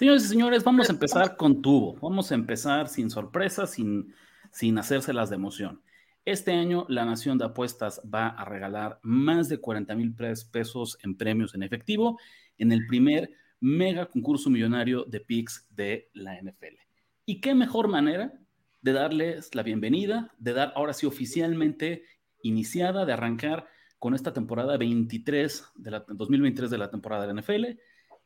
Señores y señores, vamos a empezar con tubo. Vamos a empezar sin sorpresas, sin, sin hacérselas de emoción. Este año la Nación de Apuestas va a regalar más de 40 mil pesos en premios en efectivo en el primer mega concurso millonario de picks de la NFL. ¿Y qué mejor manera de darles la bienvenida, de dar ahora sí oficialmente iniciada, de arrancar con esta temporada 23 de la 2023 de la temporada de la NFL?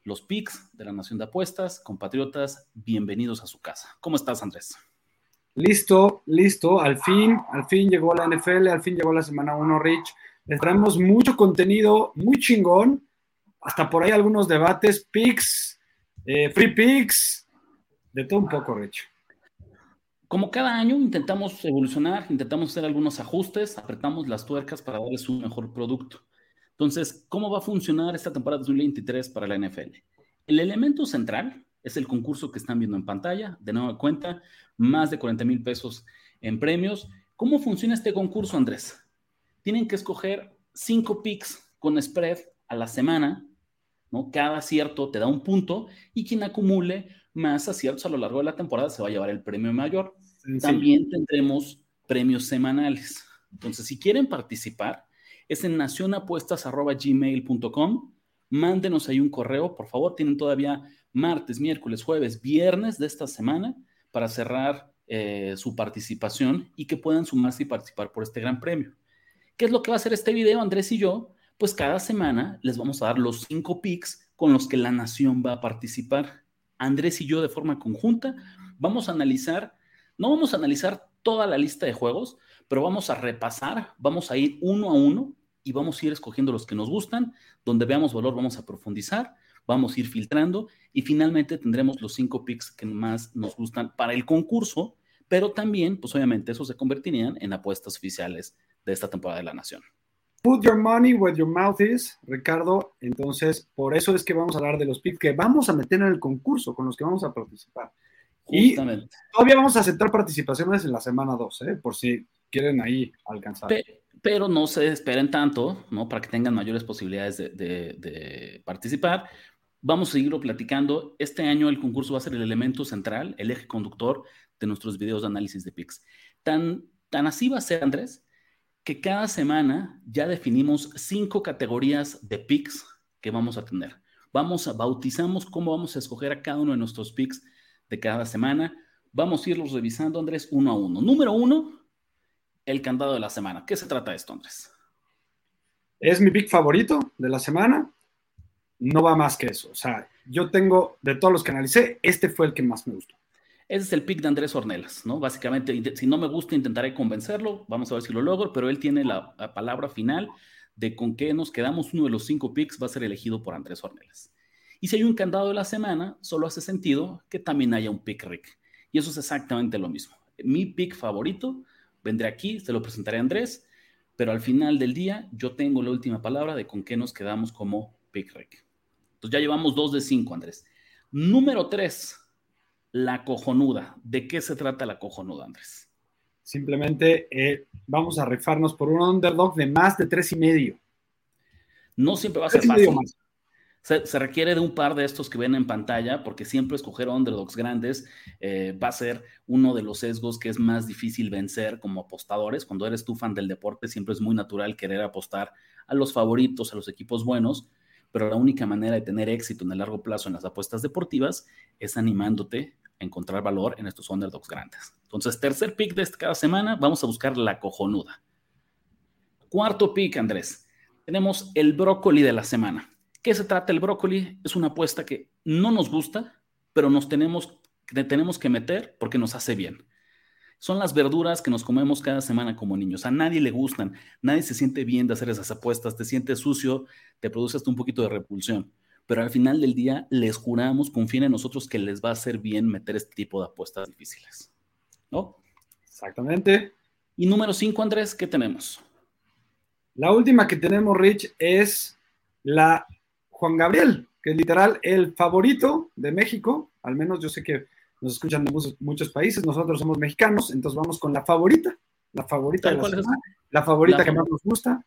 Los picks de la Nación de Apuestas. Compatriotas, bienvenidos a su casa. ¿Cómo estás, Andrés? Listo, listo. Al fin, al fin llegó la NFL, al fin llegó la semana 1, Rich. Les traemos mucho contenido, muy chingón. Hasta por ahí algunos debates, picks, eh, free picks, de todo un poco, Rich. Como cada año intentamos evolucionar, intentamos hacer algunos ajustes, apretamos las tuercas para darles un mejor producto. Entonces, ¿cómo va a funcionar esta temporada 2023 para la NFL? El elemento central es el concurso que están viendo en pantalla. De nueva cuenta, más de 40 mil pesos en premios. ¿Cómo funciona este concurso, Andrés? Tienen que escoger cinco picks con spread a la semana, ¿no? Cada acierto te da un punto y quien acumule más aciertos a lo largo de la temporada se va a llevar el premio mayor. También tendremos premios semanales. Entonces, si quieren participar, es en nacionapuestas.gmail.com. Mándenos ahí un correo, por favor. Tienen todavía martes, miércoles, jueves, viernes de esta semana para cerrar eh, su participación y que puedan sumarse y participar por este gran premio. ¿Qué es lo que va a hacer este video, Andrés y yo? Pues cada semana les vamos a dar los cinco picks con los que la nación va a participar. Andrés y yo de forma conjunta vamos a analizar, no vamos a analizar toda la lista de juegos, pero vamos a repasar, vamos a ir uno a uno y vamos a ir escogiendo los que nos gustan, donde veamos valor vamos a profundizar, vamos a ir filtrando y finalmente tendremos los cinco picks que más nos gustan para el concurso, pero también, pues obviamente, esos se convertirían en apuestas oficiales de esta temporada de la Nación. Put your money where your mouth is, Ricardo. Entonces, por eso es que vamos a hablar de los picks que vamos a meter en el concurso con los que vamos a participar. Justamente. Y todavía vamos a aceptar participaciones en la semana 2, ¿eh? por si quieren ahí alcanzar. Pero no se esperen tanto, ¿no? Para que tengan mayores posibilidades de, participar. Vamos a seguirlo platicando. Este año el concurso va a ser el elemento central, el eje conductor de nuestros videos de análisis de PICS. Tan, tan así va a ser, Andrés, que cada semana ya definimos cinco categorías de PICS que vamos a tener. Vamos a bautizamos cómo vamos a escoger a cada uno de nuestros PICS de cada semana. Vamos a irlos revisando, Andrés, uno a uno. Número uno, el candado de la semana. ¿Qué se trata de esto, Andrés? Es mi pick favorito de la semana. No va más que eso. O sea, yo tengo, de todos los que analicé, este fue el que más me gustó. Ese es el pick de Andrés Ornelas, ¿no? Básicamente, si no me gusta, intentaré convencerlo. Vamos a ver si lo logro, pero él tiene la, palabra final de con qué nos quedamos. Uno de los cinco picks va a ser elegido por Andrés Ornelas. Y si hay un candado de la semana, solo hace sentido que también haya un pick Rick. Y eso es exactamente lo mismo. Mi pick favorito vendré aquí, se lo presentaré a Andrés, pero al final del día yo tengo la última palabra de con qué nos quedamos como pick rec. Entonces ya llevamos dos de cinco, Andrés. Número tres, la cojonuda. ¿De qué se trata la cojonuda, Andrés? Simplemente eh, vamos a rifarnos por un underdog de más de tres y medio. No siempre va a ser fácil. Se, requiere de un par de estos que ven en pantalla, porque siempre escoger underdogs grandes eh, va a ser uno de los sesgos que es más difícil vencer como apostadores. Cuando eres tú fan del deporte, siempre es muy natural querer apostar a los favoritos, a los equipos buenos, pero la única manera de tener éxito en el largo plazo en las apuestas deportivas es animándote a encontrar valor en estos underdogs grandes. Entonces, tercer pick de cada semana, vamos a buscar la cojonuda. Cuarto pick, Andrés. Tenemos el brócoli de la semana. ¿Qué se trata el brócoli? Es una apuesta que no nos gusta, pero nos tenemos, tenemos que meter porque nos hace bien. Son las verduras que nos comemos cada semana como niños. A nadie le gustan, nadie se siente bien de hacer esas apuestas, te sientes sucio, te produce hasta un poquito de repulsión. Pero al final del día les juramos, confíen en nosotros que les va a hacer bien meter este tipo de apuestas difíciles. ¿No? Exactamente. Y número 5, Andrés, ¿qué tenemos? La última que tenemos, Rich, es la Juan Gabriel, que es literal el favorito de México. Al menos yo sé que nos escuchan de muchos, países, nosotros somos mexicanos, entonces vamos con la favorita, la favorita de la, la favorita que más nos gusta.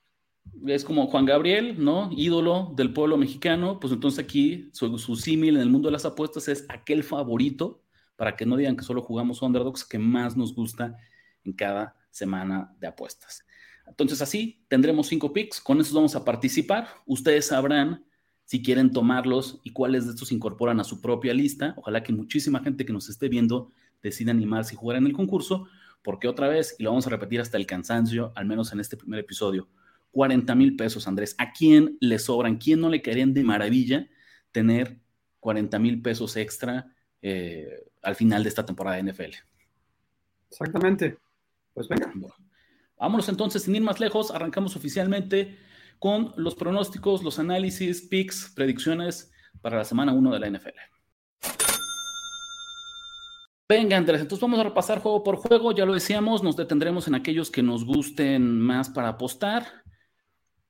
Es como Juan Gabriel, ¿no? Ídolo del pueblo mexicano, pues entonces aquí su, su símil en el mundo de las apuestas es aquel favorito, para que no digan que solo jugamos underdogs, que más nos gusta en cada semana de apuestas. Entonces así tendremos cinco picks, con esos vamos a participar. Ustedes sabrán si quieren tomarlos y cuáles de estos incorporan a su propia lista. Ojalá que muchísima gente que nos esté viendo decida animarse y jugar en el concurso, porque otra vez, y lo vamos a repetir hasta el cansancio, al menos en este primer episodio, 40 mil pesos, Andrés. ¿A quién le sobran? ¿Quién no le caerían de maravilla tener 40 mil pesos extra eh, al final de esta temporada de NFL? Exactamente. Pues venga. vámonos entonces, sin ir más lejos, arrancamos oficialmente con los pronósticos, los análisis, picks, predicciones para la semana 1 de la NFL. Venga, Andrés, entonces vamos a repasar juego por juego. Ya lo decíamos, nos detendremos en aquellos que nos gusten más para apostar.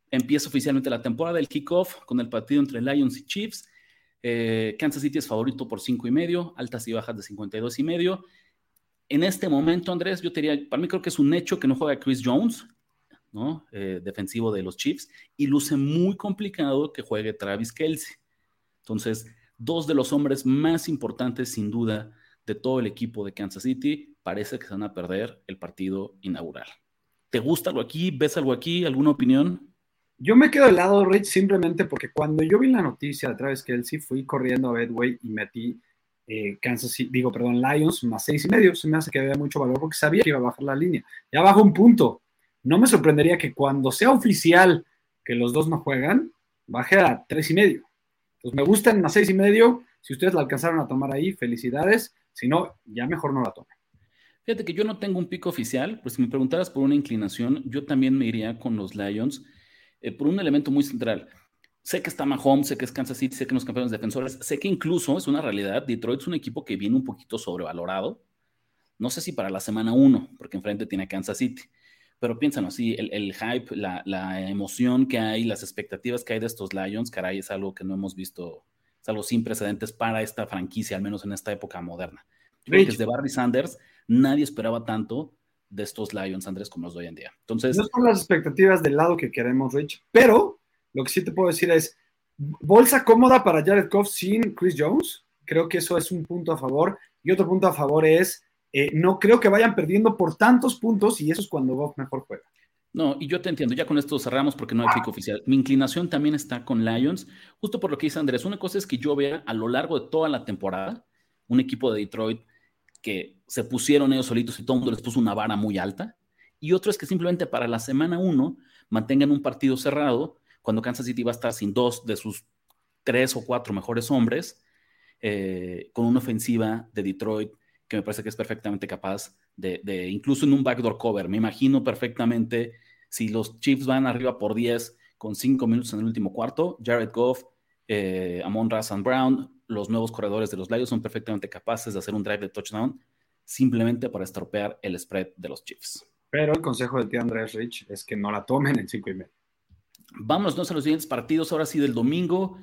Empieza oficialmente la temporada del kickoff con el partido entre Lions y Chiefs. Eh, Kansas City es favorito por 5 y medio, altas y bajas de 52 y medio. En este momento, Andrés, yo te diría, para mí creo que es un hecho que no juega Chris Jones. Eh, defensivo de los Chiefs, y luce muy complicado que juegue Travis Kelsey. Entonces, dos de los hombres más importantes, sin duda, de todo el equipo de Kansas City, parece que se van a perder el partido inaugural. ¿Te gusta algo aquí? ¿Ves algo aquí? ¿Alguna opinión? Yo me quedo del lado, Rich, simplemente porque cuando yo vi la noticia de Travis Kelsey, fui corriendo a Bedway y metí eh, Kansas City, digo, perdón, Lions más seis y medio. Se me hace que había mucho valor porque sabía que iba a bajar la línea. Ya bajó un punto no me sorprendería que cuando sea oficial que los dos no juegan, baje a tres y medio. Entonces me gustan a seis y medio. Si ustedes la alcanzaron a tomar ahí, felicidades. Si no, ya mejor no la tomen. Fíjate que yo no tengo un pico oficial, pues si me preguntaras por una inclinación, yo también me iría con los Lions eh, por un elemento muy central. Sé que está Mahomes, sé que es Kansas City, sé que los campeones defensores, sé que incluso es una realidad, Detroit es un equipo que viene un poquito sobrevalorado. No sé si para la semana uno, porque enfrente tiene Kansas City pero piénsanos, sí, el, hype, la, emoción que hay, las expectativas que hay de estos Lions, caray, es algo que no hemos visto, es algo sin precedentes para esta franquicia, al menos en esta época moderna. desde Barry Sanders, nadie esperaba tanto de estos Lions, Andrés, como los de hoy en día. Entonces, no son las expectativas del lado que queremos, Rich, pero lo que sí te puedo decir es, bolsa cómoda para Jared Goff sin Chris Jones, creo que eso es un punto a favor, y otro punto a favor es eh, no creo que vayan perdiendo por tantos puntos y eso es cuando Goff mejor juega. No, y yo te entiendo, ya con esto cerramos porque no hay pico oficial. Mi inclinación también está con Lions, justo por lo que dice Andrés. Una cosa es que yo vea a lo largo de toda la temporada un equipo de Detroit que se pusieron ellos solitos y todo el mundo les puso una vara muy alta. Y otro es que simplemente para la semana uno mantengan un partido cerrado cuando Kansas City va a estar sin dos de sus tres o cuatro mejores hombres, eh, con una ofensiva de Detroit que me parece que es perfectamente capaz de, incluso en un backdoor cover, me imagino perfectamente si los Chiefs van arriba por 10 con 5 minutos en el último cuarto, Jared Goff, eh, Amon Razan Brown, los nuevos corredores de los Lions son perfectamente capaces de hacer un drive de touchdown simplemente para estropear el spread de los Chiefs. Pero el consejo de ti, Andrés Rich, es que no la tomen en 5 y medio. Vámonos a los siguientes partidos, ahora sí del domingo.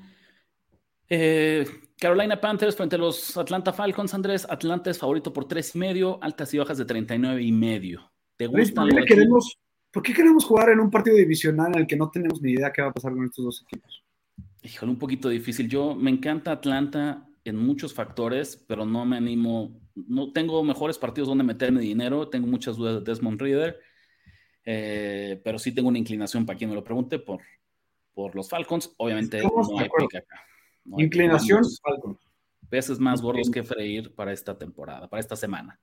Eh, Carolina Panthers frente a los Atlanta Falcons, Andrés. Atlanta es favorito por tres y medio, altas y bajas de 39 y medio. ¿Te gusta? ¿Por qué, queremos, ¿Por qué queremos jugar en un partido divisional en el que no tenemos ni idea qué va a pasar con estos dos equipos? Híjole, un poquito difícil. Yo me encanta Atlanta en muchos factores, pero no me animo. No tengo mejores partidos donde meterme dinero. Tengo muchas dudas de Desmond Reader. Eh, pero sí tengo una inclinación para quien me lo pregunte por, por los Falcons. Obviamente no hay pick acá. Inclinación, Peces más gordos que freír para esta temporada, para esta semana.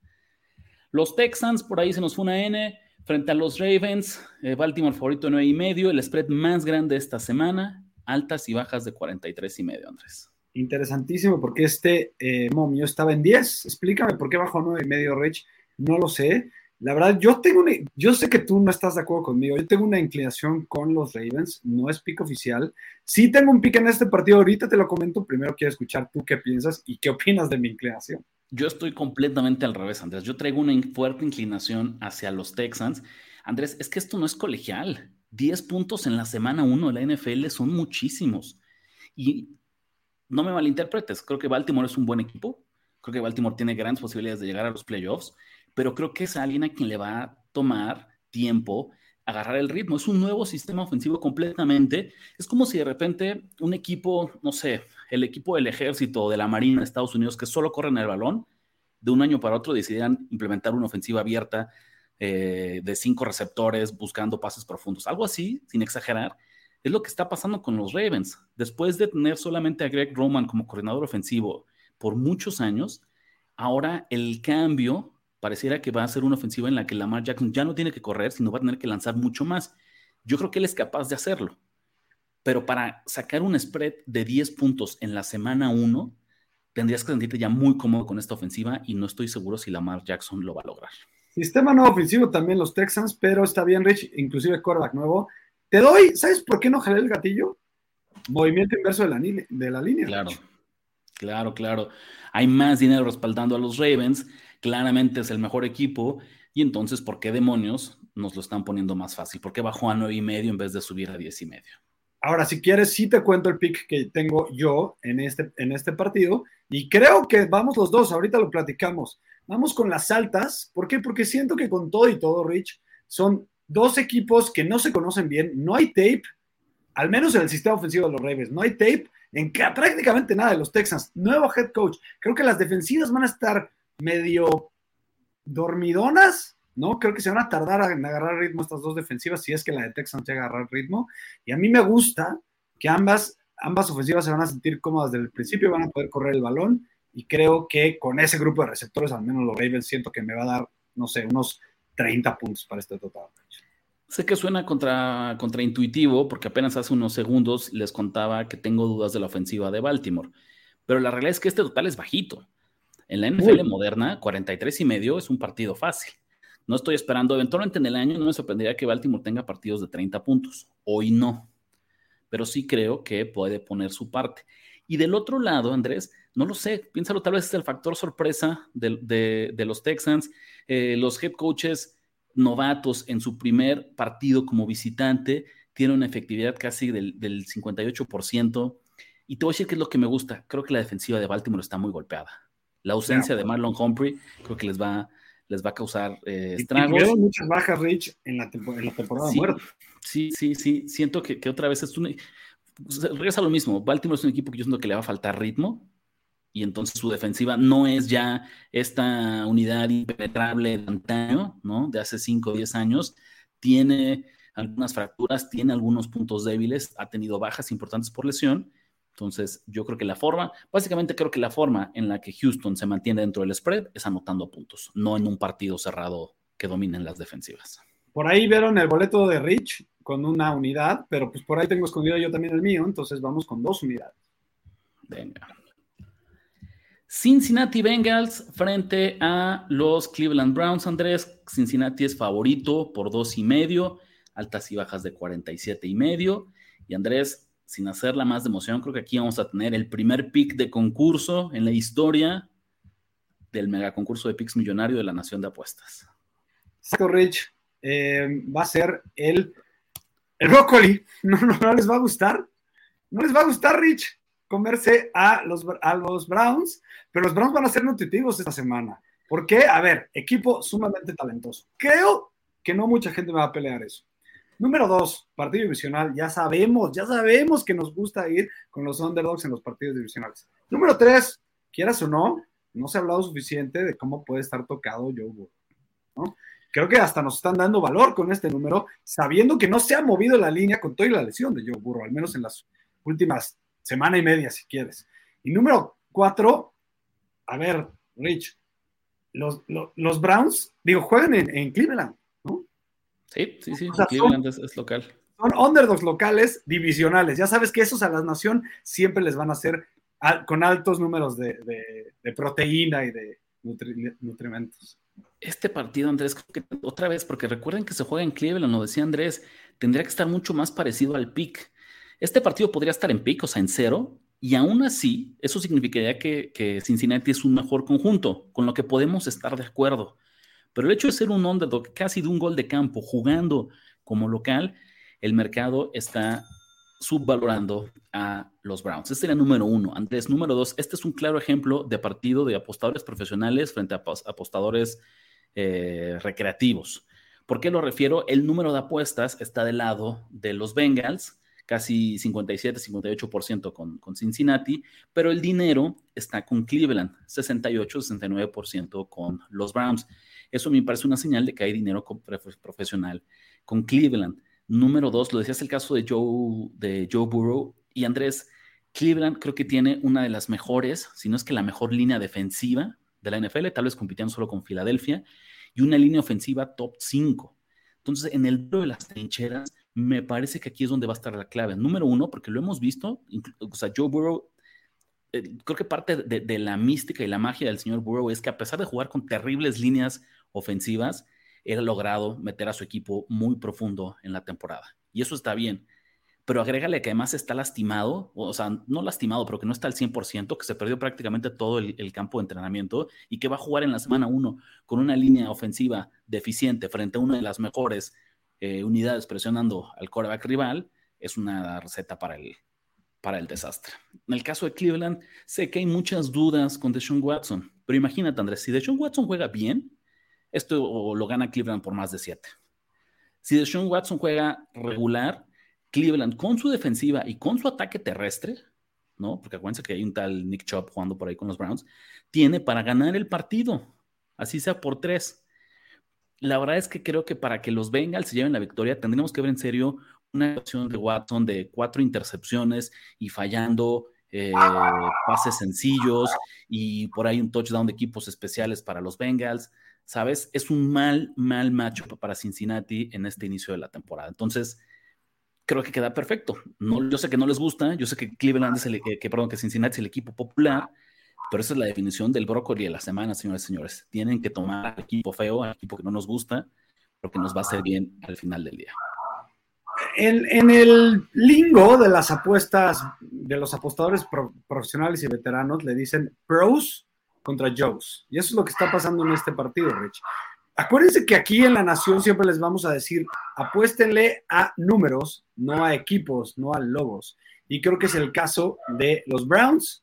Los Texans, por ahí se nos fue una N, frente a los Ravens, eh, Baltimore favorito 9 y medio, el spread más grande esta semana, altas y bajas de 43 y medio, Andrés. Interesantísimo, porque este eh, momio estaba en 10. Explícame por qué bajó 9 y medio, Rich. no lo sé. La verdad, yo tengo yo sé que tú no estás de acuerdo conmigo. Yo tengo una inclinación con los Ravens, no es pick oficial. Sí tengo un pick en este partido, ahorita te lo comento. Primero quiero escuchar tú qué piensas y qué opinas de mi inclinación. Yo estoy completamente al revés, Andrés. Yo traigo una fuerte inclinación hacia los Texans. Andrés, es que esto no es colegial. 10 puntos en la semana 1 de la NFL son muchísimos. Y no me malinterpretes, creo que Baltimore es un buen equipo. Creo que Baltimore tiene grandes posibilidades de llegar a los playoffs pero creo que es alguien a quien le va a tomar tiempo agarrar el ritmo. Es un nuevo sistema ofensivo completamente. Es como si de repente un equipo, no sé, el equipo del ejército de la Marina de Estados Unidos que solo corren el balón, de un año para otro decidieran implementar una ofensiva abierta eh, de cinco receptores buscando pases profundos. Algo así, sin exagerar, es lo que está pasando con los Ravens. Después de tener solamente a Greg Roman como coordinador ofensivo por muchos años, ahora el cambio pareciera que va a ser una ofensiva en la que Lamar Jackson ya no tiene que correr, sino va a tener que lanzar mucho más. Yo creo que él es capaz de hacerlo. Pero para sacar un spread de 10 puntos en la semana 1, tendrías que sentirte ya muy cómodo con esta ofensiva y no estoy seguro si Lamar Jackson lo va a lograr. Sistema nuevo ofensivo también los Texans, pero está bien, Rich, inclusive quarterback nuevo. Te doy, ¿sabes por qué no jalé el gatillo? Movimiento inverso de la, de la línea. Claro, claro, claro. Hay más dinero respaldando a los Ravens claramente es el mejor equipo y entonces, ¿por qué demonios nos lo están poniendo más fácil? ¿Por qué bajó a nueve y medio en vez de subir a diez y medio? Ahora, si quieres, sí te cuento el pick que tengo yo en este, en este partido y creo que vamos los dos, ahorita lo platicamos. Vamos con las altas, ¿por qué? Porque siento que con todo y todo, Rich, son dos equipos que no se conocen bien, no hay tape, al menos en el sistema ofensivo de los Ravens, no hay tape en prácticamente nada de los Texans. Nuevo head coach, creo que las defensivas van a estar medio dormidonas, ¿no? Creo que se van a tardar en agarrar ritmo estas dos defensivas si es que la de Texans llega a agarrar ritmo. Y a mí me gusta que ambas, ambas ofensivas se van a sentir cómodas desde el principio, van a poder correr el balón. Y creo que con ese grupo de receptores, al menos los Ravens, siento que me va a dar, no sé, unos 30 puntos para este total. Sé que suena contra, contraintuitivo porque apenas hace unos segundos les contaba que tengo dudas de la ofensiva de Baltimore, pero la realidad es que este total es bajito. En la NFL moderna, 43 y medio es un partido fácil. No estoy esperando, eventualmente en el año no me sorprendería que Baltimore tenga partidos de 30 puntos. Hoy no. Pero sí creo que puede poner su parte. Y del otro lado, Andrés, no lo sé, piénsalo, tal vez es el factor sorpresa de, los Texans, eh, los head coaches novatos en su primer partido como visitante tienen una efectividad casi del, del 58%. Y te voy a decir qué es lo que me gusta. Creo que la defensiva de Baltimore está muy golpeada. La ausencia de Marlon Humphrey creo que les va, les va a causar eh, estragos. Y muchas bajas, Rich, en la, temporada sí, muerta. Sí, sí, sí. Siento que, otra vez es un. Regresa lo mismo. Baltimore es un equipo que yo siento que le va a faltar ritmo. Y entonces su defensiva no es ya esta unidad impenetrable de antaño, ¿no? De hace 5 o 10 años. Tiene algunas fracturas, tiene algunos puntos débiles, ha tenido bajas importantes por lesión entonces, yo creo que la forma, básicamente creo que la forma en la que Houston se mantiene dentro del spread es anotando puntos, no en un partido cerrado que dominen las defensivas. Por ahí vieron el boleto de Rich con una unidad, pero pues por ahí tengo escondido yo también el mío, entonces vamos con dos unidades. Venga. Cincinnati Bengals frente a los Cleveland Browns, Andrés. Cincinnati es favorito por dos y medio, altas y bajas de 47 y medio. Y Andrés, sin hacerla más de emoción, creo que aquí vamos a tener el primer pick de concurso en la historia del mega concurso de picks millonario de la Nación de Apuestas. Saco Rich eh, va a ser el, el brócoli. No, no, les va a gustar. No les va a gustar, Rich, comerse a los, a los Browns, pero los Browns van a ser nutritivos esta semana. ¿Por qué? A ver, equipo sumamente talentoso. Creo que no mucha gente va a pelear eso. Número dos, partido divisional. Ya sabemos, ya sabemos que nos gusta ir con los underdogs en los partidos divisionales. Número tres, quieras o no, no se ha hablado suficiente de cómo puede estar tocado Joe Burrow. ¿no? Creo que hasta nos están dando valor con este número, sabiendo que no se ha movido la línea con toda la lesión de Joe Burrow, al menos en las últimas semana y media, si quieres. Y número cuatro, a ver, Rich, los, Browns, digo, juegan en Cleveland. Sí, sí, sí, Cleveland es, local. Son underdogs locales divisionales. Ya sabes que esos a la nación siempre les van a hacer con altos números de, proteína y de, nutrimentos. Este partido, Andrés, otra vez, porque recuerden que se juega en Cleveland, lo decía Andrés, tendría que estar mucho más parecido al pick. Este partido podría estar en pick, o sea, en cero, y aún así, eso significaría que, que, Cincinnati es un mejor conjunto, con lo que podemos estar de acuerdo. Pero el hecho de ser un underdog casi de un gol de campo, jugando como local, el mercado está subvalorando a los Browns. Este era número uno. Andrés, número dos, este es un claro ejemplo de partido de apostadores profesionales frente a apostadores eh, recreativos. ¿Por qué lo refiero? El número de apuestas está del lado de los Bengals, casi 57-58% con, con Cincinnati, pero el dinero está con Cleveland, 68-69% con los Browns. Eso me parece una señal de que hay dinero profesional con Cleveland. Número dos, lo decías el caso de Joe, de Joe Burrow y Andrés. Cleveland creo que tiene una de las mejores, si no es que la mejor línea defensiva de la NFL, tal vez compitiendo solo con Filadelfia, y una línea ofensiva top 5. Entonces, en el de las trincheras, me parece que aquí es donde va a estar la clave. Número uno, porque lo hemos visto, o sea, Joe Burrow, eh, creo que parte de, de, la mística y la magia del señor Burrow es que a pesar de jugar con terribles líneas ofensivas, él ha logrado meter a su equipo muy profundo en la temporada. Y eso está bien. Pero agrégale que además está lastimado, o sea, no lastimado, pero que no está al 100%, que se perdió prácticamente todo el, campo de entrenamiento y que va a jugar en la semana 1 con una línea ofensiva deficiente frente a una de las mejores eh, unidades presionando al coreback rival, es una receta para el, para el desastre. En el caso de Cleveland, sé que hay muchas dudas con Deshaun Watson, pero imagínate, Andrés, si Deshaun Watson juega bien, esto lo gana Cleveland por más de 7. Si Deshaun Watson juega regular, Cleveland con su defensiva y con su ataque terrestre, ¿no? Porque acuérdense que hay un tal Nick Chubb jugando por ahí con los Browns, tiene para ganar el partido, así sea por tres. La verdad es que creo que para que los Bengals se lleven la victoria, tendríamos que ver en serio una acción de Watson de cuatro intercepciones y fallando eh, pases sencillos y por ahí un touchdown de equipos especiales para los Bengals. ¿Sabes? Es un mal, mal macho para Cincinnati en este inicio de la temporada. Entonces, creo que queda perfecto. No, yo sé que no les gusta, yo sé que Cleveland es el, que, perdón, que Cincinnati es el equipo popular, pero esa es la definición del brócoli de la semana, señores y señores. Tienen que tomar al equipo feo, equipo que no nos gusta, pero que nos va a hacer bien al final del día. En el lingo de las apuestas, de los apostadores profesionales y veteranos, le dicen pros contra Joes. Y eso es lo que está pasando en este partido, Rich. Acuérdense que aquí en La Nación siempre les vamos a decir, apuéstenle a números, no a equipos, no a logos. Y creo que es el caso de los Browns,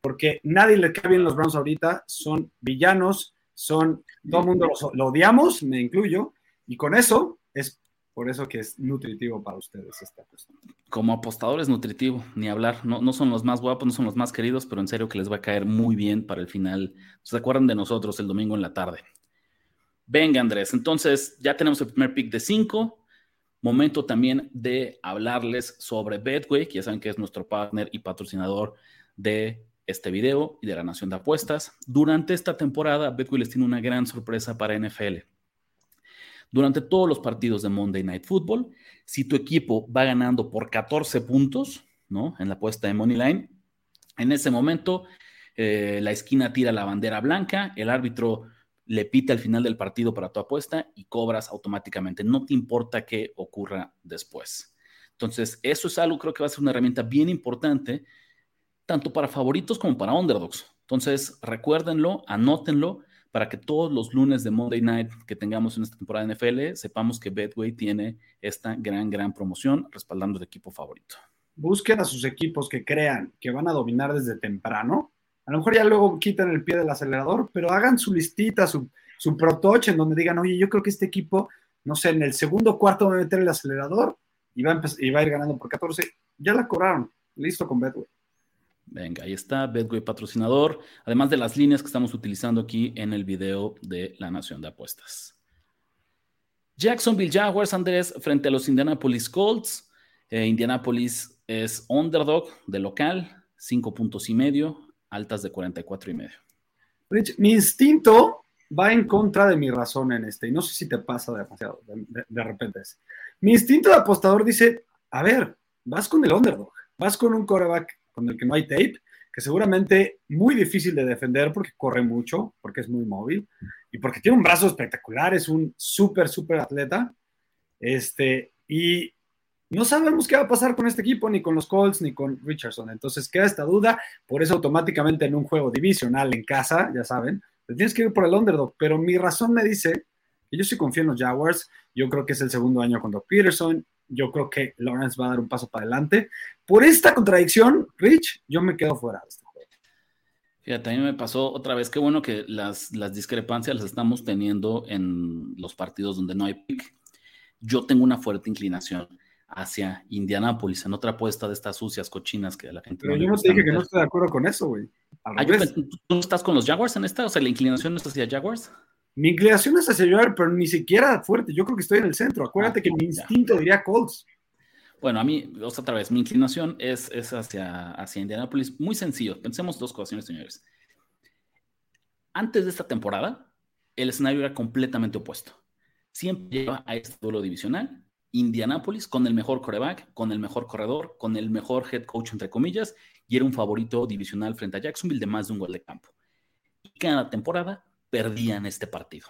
porque nadie le cae bien los Browns ahorita, son villanos, son, todo el mundo los, lo odiamos, me incluyo, y con eso es por eso que es nutritivo para ustedes esta cuestión. Como apostador es nutritivo, ni hablar. No, no son los más guapos, no son los más queridos, pero en serio que les va a caer muy bien para el final. ¿Se acuerdan de nosotros el domingo en la tarde? Venga, Andrés. Entonces, ya tenemos el primer pick de 5. Momento también de hablarles sobre Betway, que ya saben que es nuestro partner y patrocinador de este video y de la Nación de Apuestas. Durante esta temporada, Betway les tiene una gran sorpresa para NFL durante todos los partidos de Monday Night Football. Si tu equipo va ganando por 14 puntos, ¿no? En la apuesta de Money Line, en ese momento eh, la esquina tira la bandera blanca, el árbitro le pita al final del partido para tu apuesta y cobras automáticamente. No te importa qué ocurra después. Entonces, eso es algo, creo que va a ser una herramienta bien importante, tanto para favoritos como para underdogs. Entonces, recuérdenlo, anótenlo para que todos los lunes de Monday Night que tengamos en esta temporada de NFL sepamos que Betway tiene esta gran, gran promoción respaldando el equipo favorito. Busquen a sus equipos que crean que van a dominar desde temprano. A lo mejor ya luego quitan el pie del acelerador, pero hagan su listita, su, su protoche en donde digan, oye, yo creo que este equipo, no sé, en el segundo cuarto va a meter el acelerador y va a, y va a ir ganando por 14. Ya la cobraron. Listo con Betway. Venga, ahí está, Betway patrocinador, además de las líneas que estamos utilizando aquí en el video de la Nación de Apuestas. Jacksonville Jaguars, Andrés, frente a los Indianapolis Colts. Eh, Indianapolis es underdog de local, 5 puntos y medio, altas de 44 y medio. Rich, mi instinto va en contra de mi razón en este, y no sé si te pasa demasiado, de, de repente. Mi instinto de apostador dice, a ver, vas con el underdog, vas con un coreback con el que no hay tape, que seguramente muy difícil de defender porque corre mucho, porque es muy móvil y porque tiene un brazo espectacular, es un súper, súper atleta. Este, y no sabemos qué va a pasar con este equipo, ni con los Colts, ni con Richardson. Entonces queda esta duda, por eso automáticamente en un juego divisional en casa, ya saben, te tienes que ir por el underdog, pero mi razón me dice que yo sí confío en los Jaguars, yo creo que es el segundo año con Doc Peterson, yo creo que Lawrence va a dar un paso para adelante. Por esta contradicción, Rich, yo me quedo fuera de este juego. Fíjate, a mí me pasó otra vez, qué bueno que las, las discrepancias las estamos teniendo en los partidos donde no hay pick. Yo tengo una fuerte inclinación hacia Indianápolis, en otra apuesta de estas sucias cochinas que la gente... Pero yo no te dije que no estoy de acuerdo con eso, güey. Ah, ¿Tú no estás con los Jaguars en esta? O sea, ¿la inclinación es hacia Jaguars? Mi inclinación es hacia Jaguars, pero ni siquiera fuerte. Yo creo que estoy en el centro. Acuérdate ah, que mi instinto diría Colts. Bueno, a mí, otra vez, mi inclinación es, es hacia, hacia Indianapolis. Muy sencillo. Pensemos dos cosas, señores. Antes de esta temporada, el escenario era completamente opuesto. Siempre lleva a este duelo divisional Indianapolis con el mejor coreback, con el mejor corredor, con el mejor head coach, entre comillas, y era un favorito divisional frente a Jacksonville de más de un gol de campo. Y cada temporada perdían este partido.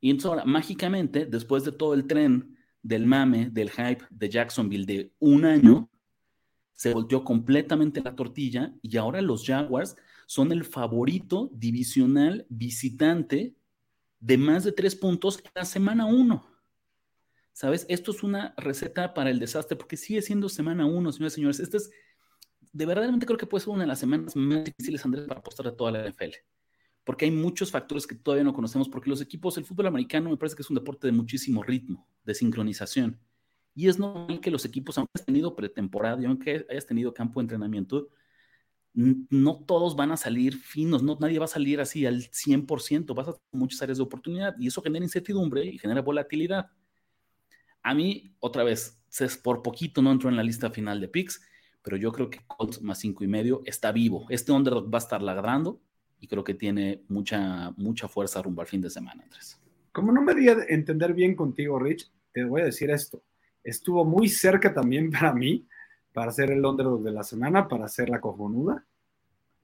Y entonces ahora, mágicamente, después de todo el tren del mame, del hype de Jacksonville de un año, se volteó completamente la tortilla y ahora los Jaguars son el favorito divisional visitante de más de tres puntos en la semana uno. ¿Sabes? Esto es una receta para el desastre porque sigue siendo semana uno, señores y señores. Esta es, de verdaderamente creo que puede ser una de las semanas más difíciles, Andrés, para apostar a toda la NFL. Porque hay muchos factores que todavía no conocemos, porque los equipos, el fútbol americano me parece que es un deporte de muchísimo ritmo, de sincronización. Y es normal que los equipos, aunque hayas tenido pretemporada y aunque hayas tenido campo de entrenamiento, no todos van a salir finos, no, nadie va a salir así al 100%, vas a tener muchas áreas de oportunidad y eso genera incertidumbre y genera volatilidad. A mí, otra vez, por poquito no entro en la lista final de picks, pero yo creo que Colts más cinco y medio está vivo. Este underdog va a estar ladrando y creo que tiene mucha, mucha fuerza rumbo al fin de semana, Andrés. Como no me di a entender bien contigo, Rich, te voy a decir esto. Estuvo muy cerca también para mí, para ser el underdog de la semana, para hacer la cojonuda.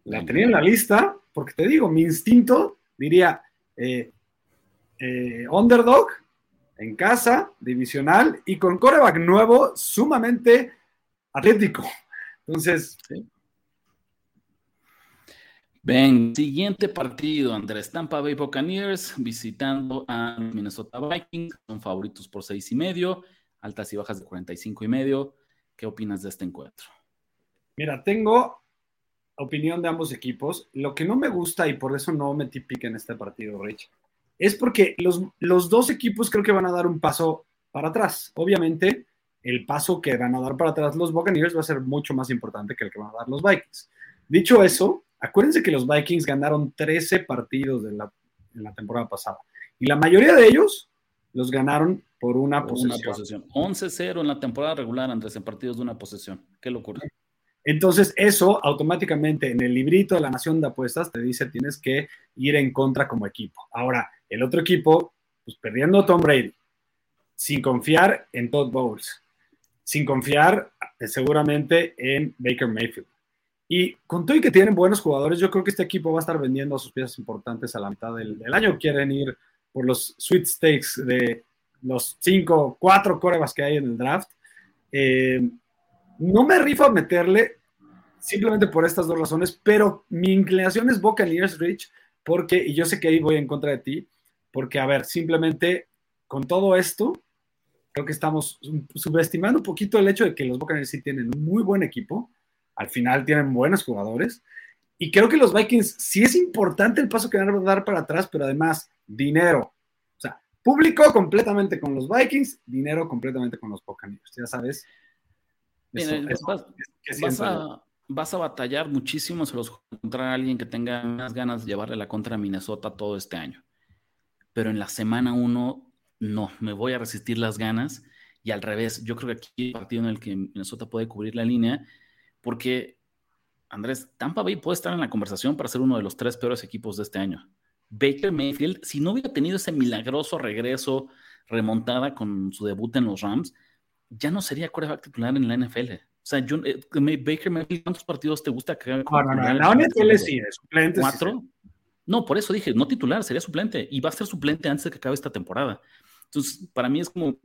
La tenía en la lista, porque te digo, mi instinto diría eh, eh, underdog en casa, divisional y con coreback nuevo, sumamente atlético. Entonces, Ven, siguiente partido, Andrés Tampa Bay Buccaneers visitando a Minnesota Vikings, son favoritos por seis y medio, altas y bajas de 45 y medio. ¿Qué opinas de este encuentro? Mira, tengo opinión de ambos equipos. Lo que no me gusta y por eso no metí pique en este partido, Rich, es porque los, los dos equipos creo que van a dar un paso para atrás. Obviamente, el paso que van a dar para atrás los Buccaneers va a ser mucho más importante que el que van a dar los Vikings. Dicho eso, acuérdense que los Vikings ganaron 13 partidos de la, en la temporada pasada y la mayoría de ellos los ganaron por una posesión. 11-0 en la temporada regular, Andrés, en partidos de una posesión. Qué locura. Entonces, eso automáticamente en el librito de la Nación de Apuestas te dice tienes que ir en contra como equipo. Ahora, el otro equipo, pues perdiendo a Tom Brady, sin confiar en Todd Bowles, sin confiar eh, seguramente en Baker Mayfield. Y con todo y que tienen buenos jugadores, yo creo que este equipo va a estar vendiendo a sus piezas importantes a la mitad del, año. Quieren ir por los sweet stakes de los cinco, cuatro corebas que hay en el draft. Eh, no me rifo a meterle simplemente por estas dos razones, pero mi inclinación es Buccaneers Rich, porque, y yo sé que ahí voy en contra de ti, porque, a ver, simplemente con todo esto, creo que estamos subestimando un poquito el hecho de que los Buccaneers sí tienen un muy buen equipo, al final tienen buenos jugadores, y creo que los Vikings sí es importante el paso que van a dar para atrás, pero además, dinero. O sea, público completamente con los Vikings, dinero completamente con los Buccaneers, ya sabes vas, a, batallar muchísimo si los encontrar a alguien que tenga más ganas de llevarle la contra a Minnesota todo este año. Pero en la semana uno, no, me voy a resistir las ganas. Y al revés, yo creo que aquí el partido en el que Minnesota puede cubrir la línea, porque Andrés, Tampa Bay puede estar en la conversación para ser uno de los tres peores equipos de este año. Baker Mayfield, si no hubiera tenido ese milagroso regreso remontada con su debut en los Rams, ya no sería quarterback titular en la NFL. O sea, eh, Baker Mayfield, ¿cuántos partidos te gusta que No, no, no, no, no sí, suplente. ¿Cuatro? No, por eso dije, no titular, sería suplente. Y va a ser suplente antes de que acabe esta temporada. Entonces, para mí es como,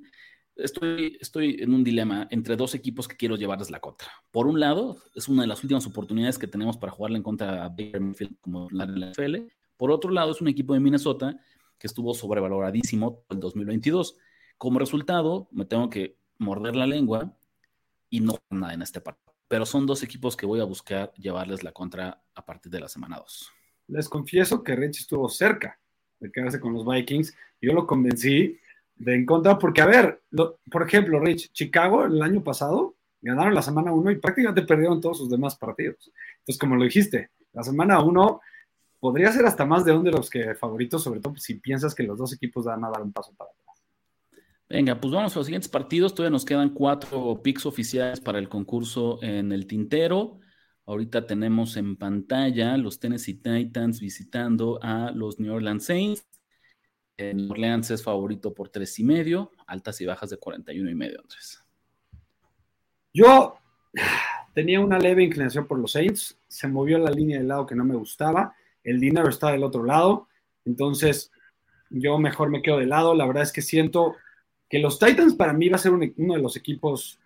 estoy, estoy en un dilema entre dos equipos que quiero llevarles la contra. Por un lado, es una de las últimas oportunidades que tenemos para jugarle en contra a Baker Mayfield como la NFL. Por otro lado, es un equipo de Minnesota que estuvo sobrevaloradísimo el 2022. Como resultado, me tengo que morder la lengua y no nada en este partido. Pero son dos equipos que voy a buscar llevarles la contra a partir de la semana 2. Les confieso que Rich estuvo cerca de quedarse con los Vikings. Yo lo convencí de en contra, porque a ver, por ejemplo, Rich, Chicago el año pasado ganaron la semana 1 y prácticamente perdieron todos sus demás partidos. Entonces, como lo dijiste, la semana 1 podría ser hasta más de de los que favoritos, sobre todo si piensas que los dos equipos van a dar un paso para atrás. Venga, pues vamos a los siguientes partidos. Todavía nos quedan cuatro picks oficiales para el concurso en el tintero. Ahorita tenemos en pantalla los Tennessee Titans visitando a los New Orleans Saints. New Orleans es favorito por tres y medio, altas y bajas de 41 y medio, Andrés. Yo tenía una leve inclinación por los Saints, se movió la línea del lado que no me gustaba. El dinero está del otro lado, entonces yo mejor me quedo de lado, la verdad es que siento que los Titans para mí va a ser uno de los equipos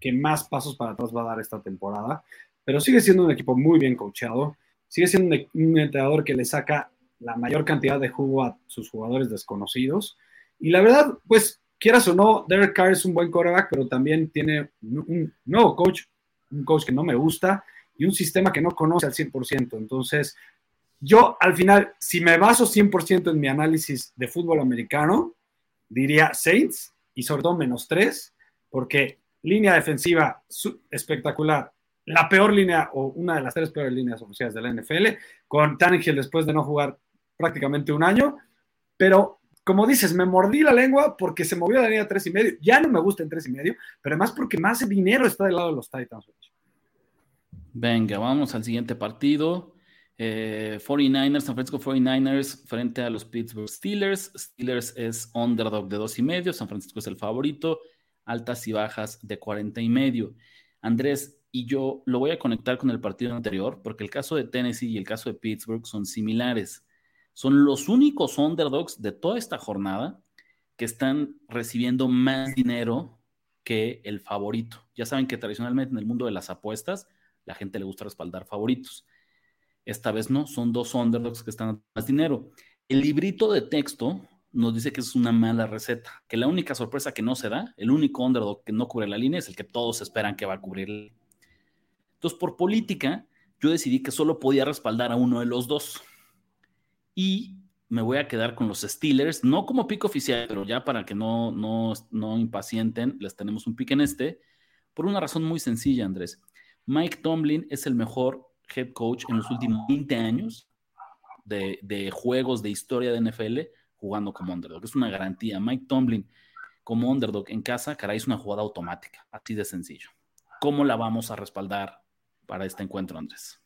que más pasos para atrás va a dar esta temporada, pero sigue siendo un equipo muy bien coachado, sigue siendo un, entrenador que le saca la mayor cantidad de jugo a sus jugadores desconocidos. Y la verdad, pues, quieras o no, Derek Carr es un buen quarterback, pero también tiene un nuevo coach, un coach que no me gusta y un sistema que no conoce al 100%. Entonces, yo, al final, si me baso 100% en mi análisis de fútbol americano, diría Saints y sobre todo menos 3, porque línea defensiva espectacular, la peor línea o una de las tres peores líneas oficiales de la NFL, con Tannehill después de no jugar prácticamente un año, pero como dices, me mordí la lengua porque se movió la línea 3 y medio, ya no me gusta en 3 y medio, pero además porque más dinero está del lado de los Titans. Venga, vamos al siguiente partido. 49ers, eh, San Francisco 49ers frente a los Pittsburgh Steelers. Steelers es underdog de dos y medio, San Francisco es el favorito, altas y bajas de 40 y medio. Andrés, y yo lo voy a conectar con el partido anterior, porque el caso de Tennessee y el caso de Pittsburgh son similares. Son los únicos underdogs de toda esta jornada que están recibiendo más dinero que el favorito. Ya saben que tradicionalmente en el mundo de las apuestas, la gente le gusta respaldar favoritos. Esta vez no, son dos underdogs que están más dinero. El librito de texto nos dice que es una mala receta, que la única sorpresa que no se da, el único underdog que no cubre la línea es el que todos esperan que va a cubrir. Entonces, por política, yo decidí que solo podía respaldar a uno de los dos. Y me voy a quedar con los Steelers, no como pico oficial, pero ya para que no, no, no impacienten, les tenemos un pick en este, por una razón muy sencilla, Andrés. Mike Tomlin es el mejor head coach en los últimos 20 años de, juegos de historia de NFL jugando como underdog. Es una garantía. Mike Tomlin como underdog en casa, caray, es una jugada automática, así de sencillo. ¿Cómo la vamos a respaldar para este encuentro, Andrés?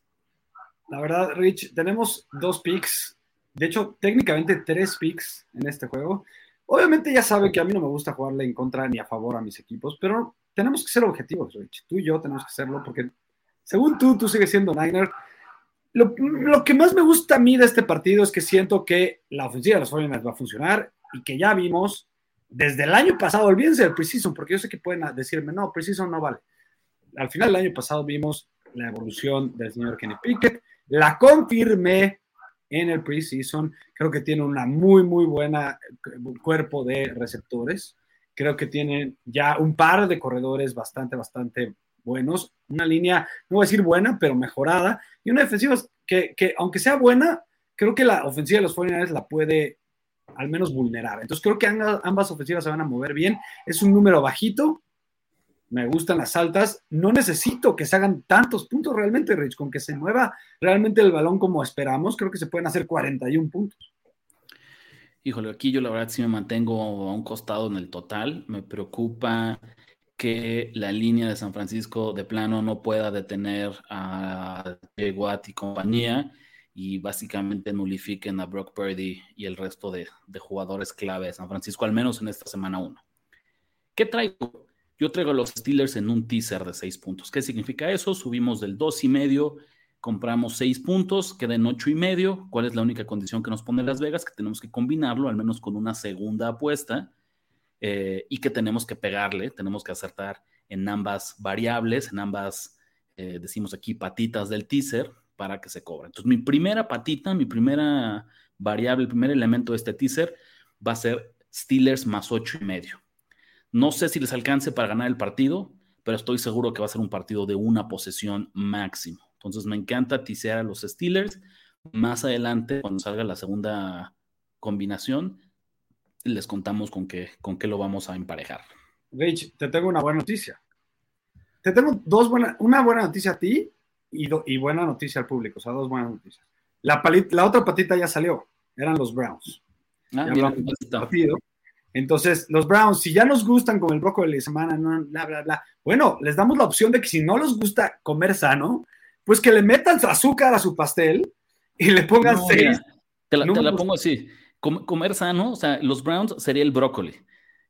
La verdad, Rich, tenemos dos picks, de hecho, técnicamente tres picks en este juego. Obviamente ya sabe que a mí no me gusta jugarle en contra ni a favor a mis equipos, pero tenemos que ser objetivos, Rich. Tú y yo tenemos que serlo porque según tú, tú sigues siendo Niner. Lo, que más me gusta a mí de este partido es que siento que la ofensiva de los 49 va a funcionar y que ya vimos desde el año pasado, olvídense del Precision, porque yo sé que pueden decirme, no, Precision no vale. Al final del año pasado vimos la evolución del señor Kenny Pickett, la confirmé en el Precision, creo que tiene una muy, muy buena cuerpo de receptores, creo que tiene ya un par de corredores bastante, bastante buenos, una línea, no voy a decir buena, pero mejorada, y una defensiva que, aunque sea buena, creo que la ofensiva de los 49 la puede al menos vulnerar. Entonces creo que ambas ofensivas se van a mover bien. Es un número bajito, me gustan las altas. No necesito que se hagan tantos puntos realmente, Rich, con que se mueva realmente el balón como esperamos, creo que se pueden hacer 41 puntos. Híjole, aquí yo la verdad sí me mantengo a un costado en el total. Me preocupa que la línea de San Francisco de plano no pueda detener a Watt y compañía y básicamente nulifiquen a Brock Purdy y el resto de, jugadores clave de San Francisco, al menos en esta semana 1. ¿Qué traigo? Yo traigo los Steelers en un teaser de 6 puntos. ¿Qué significa eso? Subimos del 2 y medio, compramos 6 puntos, quedan 8 y medio. ¿Cuál es la única condición que nos pone Las Vegas? Que tenemos que combinarlo al menos con una segunda apuesta eh, y que tenemos que pegarle, tenemos que acertar en ambas variables, en ambas, eh, decimos aquí, patitas del teaser para que se cobre. Entonces, mi primera patita, mi primera variable, el primer elemento de este teaser va a ser Steelers más 8 y medio. No sé si les alcance para ganar el partido, pero estoy seguro que va a ser un partido de una posesión máximo. Entonces me encanta tisear a los Steelers. Más adelante, cuando salga la segunda combinación, les contamos con qué, con qué lo vamos a emparejar. Rich, te tengo una buena noticia. Te tengo dos buenas, una buena noticia a ti y, y, buena noticia al público, o sea, dos buenas noticias. La, la otra patita ya salió, eran los Browns. Ah, mira, partido. Entonces, los Browns, si ya nos gustan con el brócoli de semana, no, bla, bla, bla, bueno, les damos la opción de que si no les gusta comer sano, pues que le metan azúcar a su pastel y le pongan seis. te, la, pongo así: comer sano, o sea, los Browns sería el brócoli.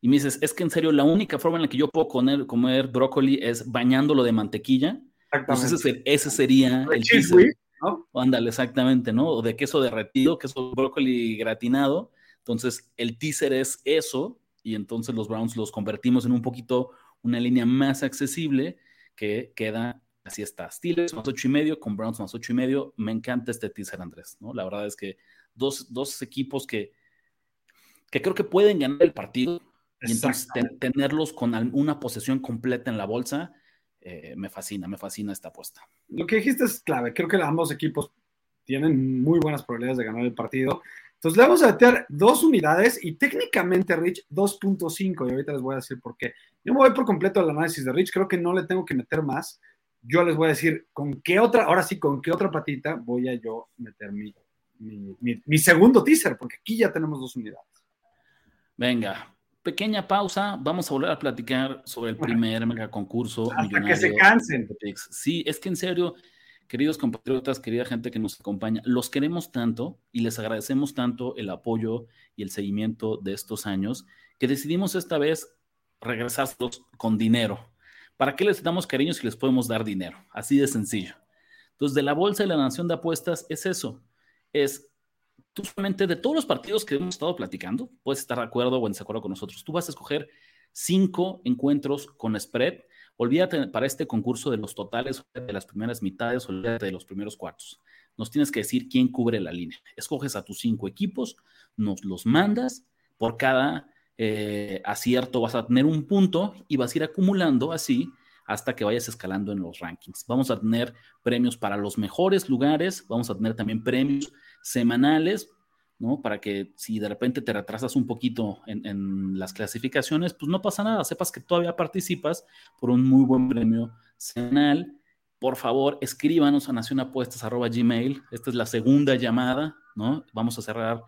Y me dices, es que en serio, la única forma en la que yo puedo comer, comer brócoli es bañándolo de mantequilla. Pues ese, ese, sería el cheese, ¿no? Ándale, exactamente, ¿no? O de queso derretido, queso brócoli gratinado entonces, el teaser es eso, y entonces los Browns los convertimos en un poquito una línea más accesible que queda, así está, Steelers más ocho y medio con Browns más ocho y medio. Me encanta este teaser, Andrés, ¿no? La verdad es que dos, dos equipos que, que creo que pueden ganar el partido y entonces tenerlos con una posesión completa en la bolsa, eh, me fascina, me fascina esta apuesta. Lo que dijiste es clave. Creo que ambos equipos tienen muy buenas probabilidades de ganar el partido. Entonces le vamos a meter dos unidades y técnicamente Rich 2.5 y ahorita les voy a decir por qué. Yo me voy por completo al análisis de Rich, creo que no le tengo que meter más. Yo les voy a decir con qué otra, ahora sí, con qué otra patita voy a yo meter mi, mi, segundo teaser, porque aquí ya tenemos dos unidades. Venga, pequeña pausa, vamos a volver a platicar sobre el primer mega concurso. Hasta que se cansen. Sí, es que en serio, Queridos compatriotas, querida gente que nos acompaña, los queremos tanto y les agradecemos tanto el apoyo y el seguimiento de estos años que decidimos esta vez regresarlos con dinero. ¿Para qué les damos cariño si les podemos dar dinero? Así de sencillo. Entonces, de la Bolsa de la Nación de Apuestas es eso. Es tú solamente de todos los partidos que hemos estado platicando, puedes estar de acuerdo o en desacuerdo con nosotros. Tú vas a escoger cinco encuentros con spread Olvídate para este concurso de los totales, de las primeras mitades, olvídate de los primeros cuartos. Nos tienes que decir quién cubre la línea. Escoges a tus cinco equipos, nos los mandas, por cada eh, acierto vas a tener un punto y vas a ir acumulando así hasta que vayas escalando en los rankings. Vamos a tener premios para los mejores lugares, vamos a tener también premios semanales ¿no? Para que si de repente te retrasas un poquito en, las clasificaciones, pues no pasa nada, sepas que todavía participas por un muy buen premio semanal. Por favor, escríbanos a nacionapuestas.gmail. Esta es la segunda llamada, ¿no? Vamos a cerrar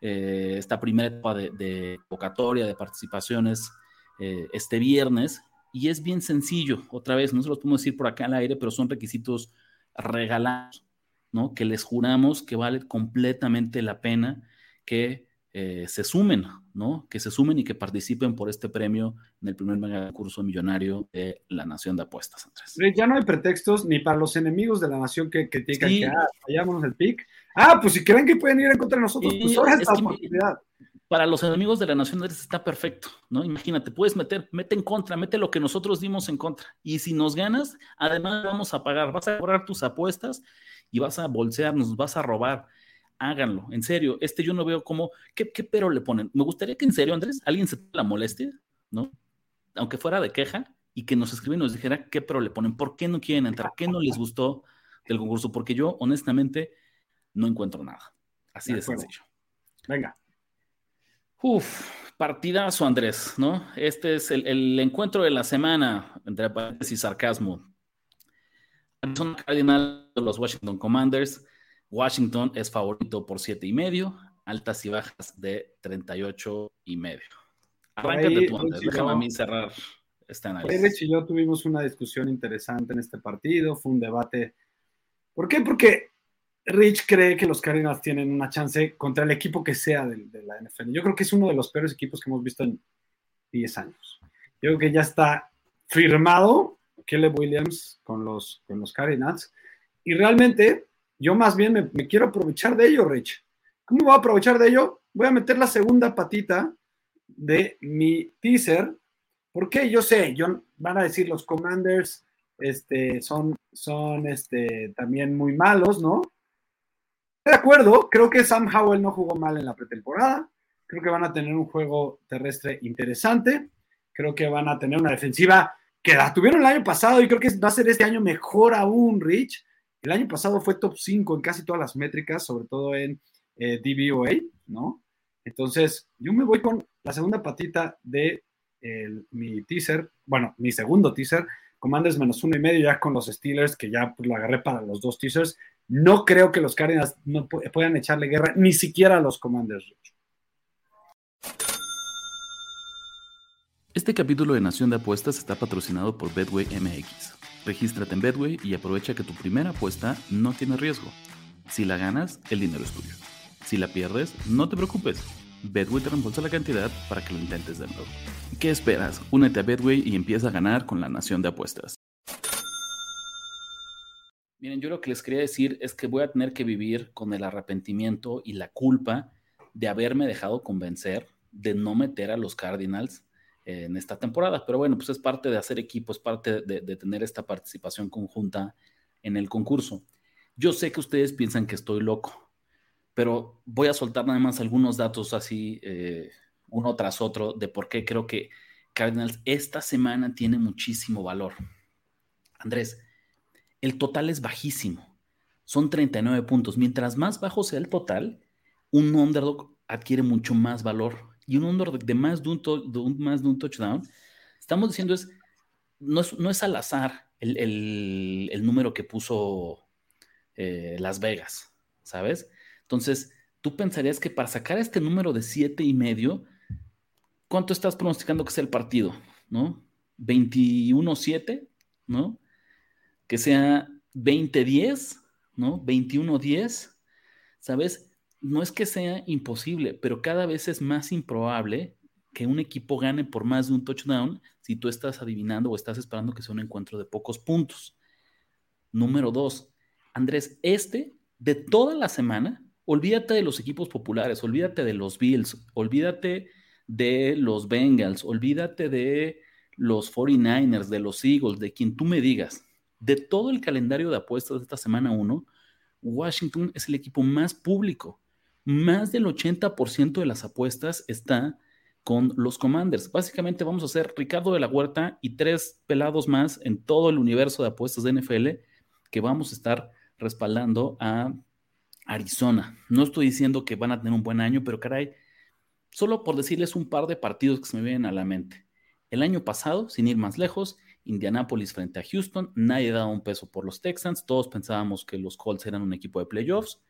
eh, esta primera etapa de, de, convocatoria, de participaciones eh, este viernes. Y es bien sencillo, otra vez, no se los podemos decir por acá al aire, pero son requisitos regalados ¿no? Que les juramos que vale completamente la pena que eh, se sumen, ¿no? Que se sumen y que participen por este premio en el primer mega curso millonario de la Nación de Apuestas, Andrés. Ya no hay pretextos ni para los enemigos de la nación que, que digan que ah, el pic. Ah, pues si creen que pueden ir en contra de nosotros, pues ahora es esta oportunidad. Para los enemigos de la nación está perfecto, ¿no? Imagínate, puedes meter, mete en contra, mete lo que nosotros dimos en contra. Y si nos ganas, además vamos a pagar, vas a cobrar tus apuestas y vas a bolsear, nos vas a robar. Háganlo, en serio. Este yo no veo cómo, ¿qué, pero le ponen? Me gustaría que en serio, Andrés, alguien se la moleste, ¿no? Aunque fuera de queja, y que nos escribiera y nos dijera qué pero le ponen, por qué no quieren entrar, qué no les gustó del concurso, porque yo honestamente no encuentro nada. Así de, sencillo. Venga. Uf, partidazo, Andrés, ¿no? Este es el, el encuentro de la semana, entre paréntesis y sarcasmo. Arizona Cardinal de los Washington Commanders. Washington es favorito por siete y medio, altas y bajas de 38 y medio. Arráncate tú, Andrés. Déjame a mí cerrar este análisis. Rich y yo tuvimos una discusión interesante en este partido. Fue un debate. ¿Por qué? Porque Rich cree que los Cardinals tienen una chance contra el equipo que sea de, la NFL. Yo creo que es uno de los peores equipos que hemos visto en 10 años. Yo creo que ya está firmado Caleb Williams con los, con los Cardinals. Y realmente yo más bien me, quiero aprovechar de ello, Rich. ¿Cómo voy a aprovechar de ello? Voy a meter la segunda patita de mi teaser. Porque yo sé, yo, van a decir los Commanders este, son, son este, también muy malos, ¿no? De acuerdo, creo que Sam Howell no jugó mal en la pretemporada. Creo que van a tener un juego terrestre interesante. Creo que van a tener una defensiva que la tuvieron el año pasado y creo que va a ser este año mejor aún, Rich. El año pasado fue top 5 en casi todas las métricas, sobre todo en eh, DVOA, ¿no? Entonces, yo me voy con la segunda patita de mi teaser, bueno, mi segundo teaser, Commanders menos uno y medio ya con los Steelers, que ya pues, lo agarré para los dos teasers. No creo que los Cardinals no puedan echarle guerra, ni siquiera a los Commanders. Este capítulo de Nación de Apuestas está patrocinado por Bedway MX. Regístrate en Bedway y aprovecha que tu primera apuesta no tiene riesgo. Si la ganas, el dinero es tuyo. Si la pierdes, no te preocupes. Bedway te reembolsa la cantidad para que lo intentes de nuevo. ¿Qué esperas? Únete a Bedway y empieza a ganar con la Nación de Apuestas. Miren, yo lo que les quería decir es que voy a tener que vivir con el arrepentimiento y la culpa de haberme dejado convencer de no meter a los Cardinals en esta temporada. Pero bueno, pues es parte de hacer equipo, es parte de, tener esta participación conjunta en el concurso. Yo sé que ustedes piensan que estoy loco, pero voy a soltar nada más algunos datos así, eh, uno tras otro, de por qué creo que Cardinals esta semana tiene muchísimo valor. Andrés, el total es bajísimo, son 39 puntos. Mientras más bajo sea el total, un underdog adquiere mucho más valor y un under de más de un, más de un touchdown, estamos diciendo es, no es, no es al azar el, número que puso eh, Las Vegas, ¿sabes? Entonces, tú pensarías que para sacar este número de siete y medio, ¿cuánto estás pronosticando que sea el partido? ¿No? 21-7, ¿no? Que sea 20-10, ¿no? 21-10, ¿sabes? No es que sea imposible, pero cada vez es más improbable que un equipo gane por más de un touchdown si tú estás adivinando o estás esperando que sea un encuentro de pocos puntos. Número dos, Andrés, este de toda la semana, olvídate de los equipos populares, olvídate de los Bills, olvídate de los Bengals, olvídate de los 49ers, de los Eagles, de quien tú me digas. De todo el calendario de apuestas de esta semana 1, Washington es el equipo más público más del 80% de las apuestas está con los Commanders. Básicamente vamos a hacer Ricardo de la Huerta y tres pelados más en todo el universo de apuestas de NFL que vamos a estar respaldando a Arizona. No estoy diciendo que van a tener un buen año, pero caray, solo por decirles un par de partidos que se me vienen a la mente. El año pasado, sin ir más lejos, Indianapolis frente a Houston, nadie daba un peso por los Texans, todos pensábamos que los Colts eran un equipo de playoffs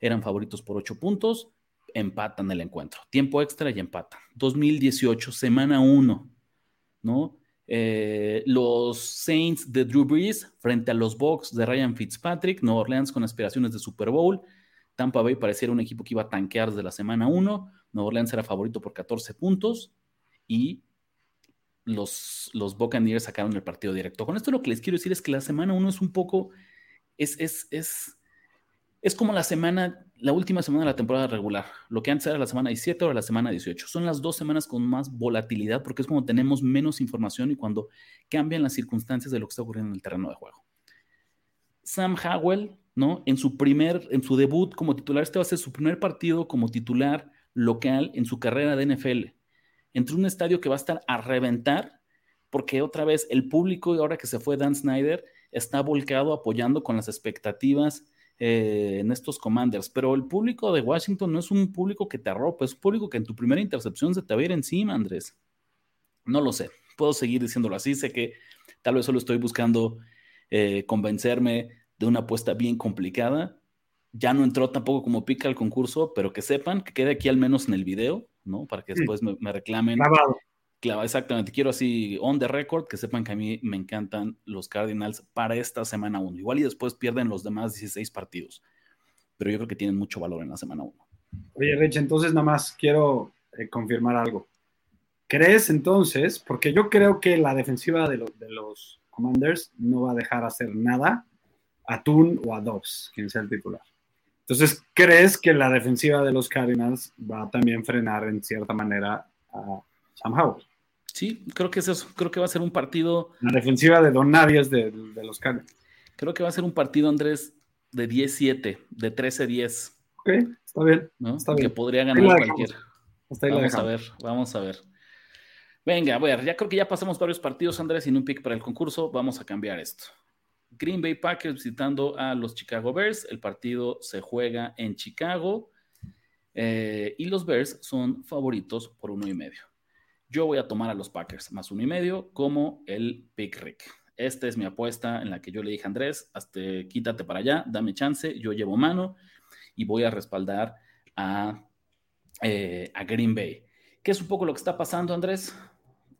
eran favoritos por ocho puntos, empatan el encuentro. Tiempo extra y empatan. 2018, semana 1, ¿no? Eh, los Saints de Drew Brees frente a los Bucks de Ryan Fitzpatrick, Nueva Orleans con aspiraciones de Super Bowl. Tampa Bay pareciera un equipo que iba a tanquear desde la semana 1. Nueva Orleans era favorito por 14 puntos y los, los Buccaneers sacaron el partido directo. Con esto lo que les quiero decir es que la semana 1 es un poco, es, es, es es como la semana, la última semana de la temporada regular. Lo que antes era la semana 17, ahora la semana 18. Son las dos semanas con más volatilidad porque es cuando tenemos menos información y cuando cambian las circunstancias de lo que está ocurriendo en el terreno de juego. Sam Howell, ¿no? En su primer, en su debut como titular, este va a ser su primer partido como titular local en su carrera de NFL. Entre un estadio que va a estar a reventar, porque otra vez el público, ahora que se fue Dan Snyder, está volcado apoyando con las expectativas eh, en estos commanders, pero el público de Washington no es un público que te arropa, es un público que en tu primera intercepción se te va a ir encima, Andrés. No lo sé, puedo seguir diciéndolo así, sé que tal vez solo estoy buscando eh, convencerme de una apuesta bien complicada. Ya no entró tampoco como pica al concurso, pero que sepan que quede aquí al menos en el video, ¿no? Para que después me, reclamen Claro, exactamente. Quiero así, on the record, que sepan que a mí me encantan los Cardinals para esta semana 1. Igual y después pierden los demás 16 partidos, pero yo creo que tienen mucho valor en la semana 1. Oye, Rich, entonces nada más quiero eh, confirmar algo. ¿Crees entonces? Porque yo creo que la defensiva de, los Commanders no va a dejar hacer nada a Toon o a Dobbs, quien sea el titular. Entonces, ¿crees que la defensiva de los Cardinals va a también frenar en cierta manera a Sam Howell? Sí, creo que es eso. Creo que va a ser un partido. La defensiva de Don Nadies de, de los Cardinals. Creo que va a ser un partido, Andrés, de 10-7, de 13-10. Ok, está bien. Está bien. Que podría ganar cualquiera. Vamos a ver, vamos a ver. Venga, a ver, ya creo que ya pasamos varios partidos, Andrés, sin un pick para el concurso. Vamos a cambiar esto. Green Bay Packers visitando a los Chicago Bears. El partido se juega en Chicago eh, y los Bears son favoritos por uno y medio. Yo voy a tomar a los Packers más uno y medio como el pick Rick. Esta es mi apuesta en la que yo le dije a Andrés, hasta quítate para allá, dame chance, yo llevo mano y voy a respaldar a, eh, a Green Bay. ¿Qué es un poco lo que está pasando, Andrés?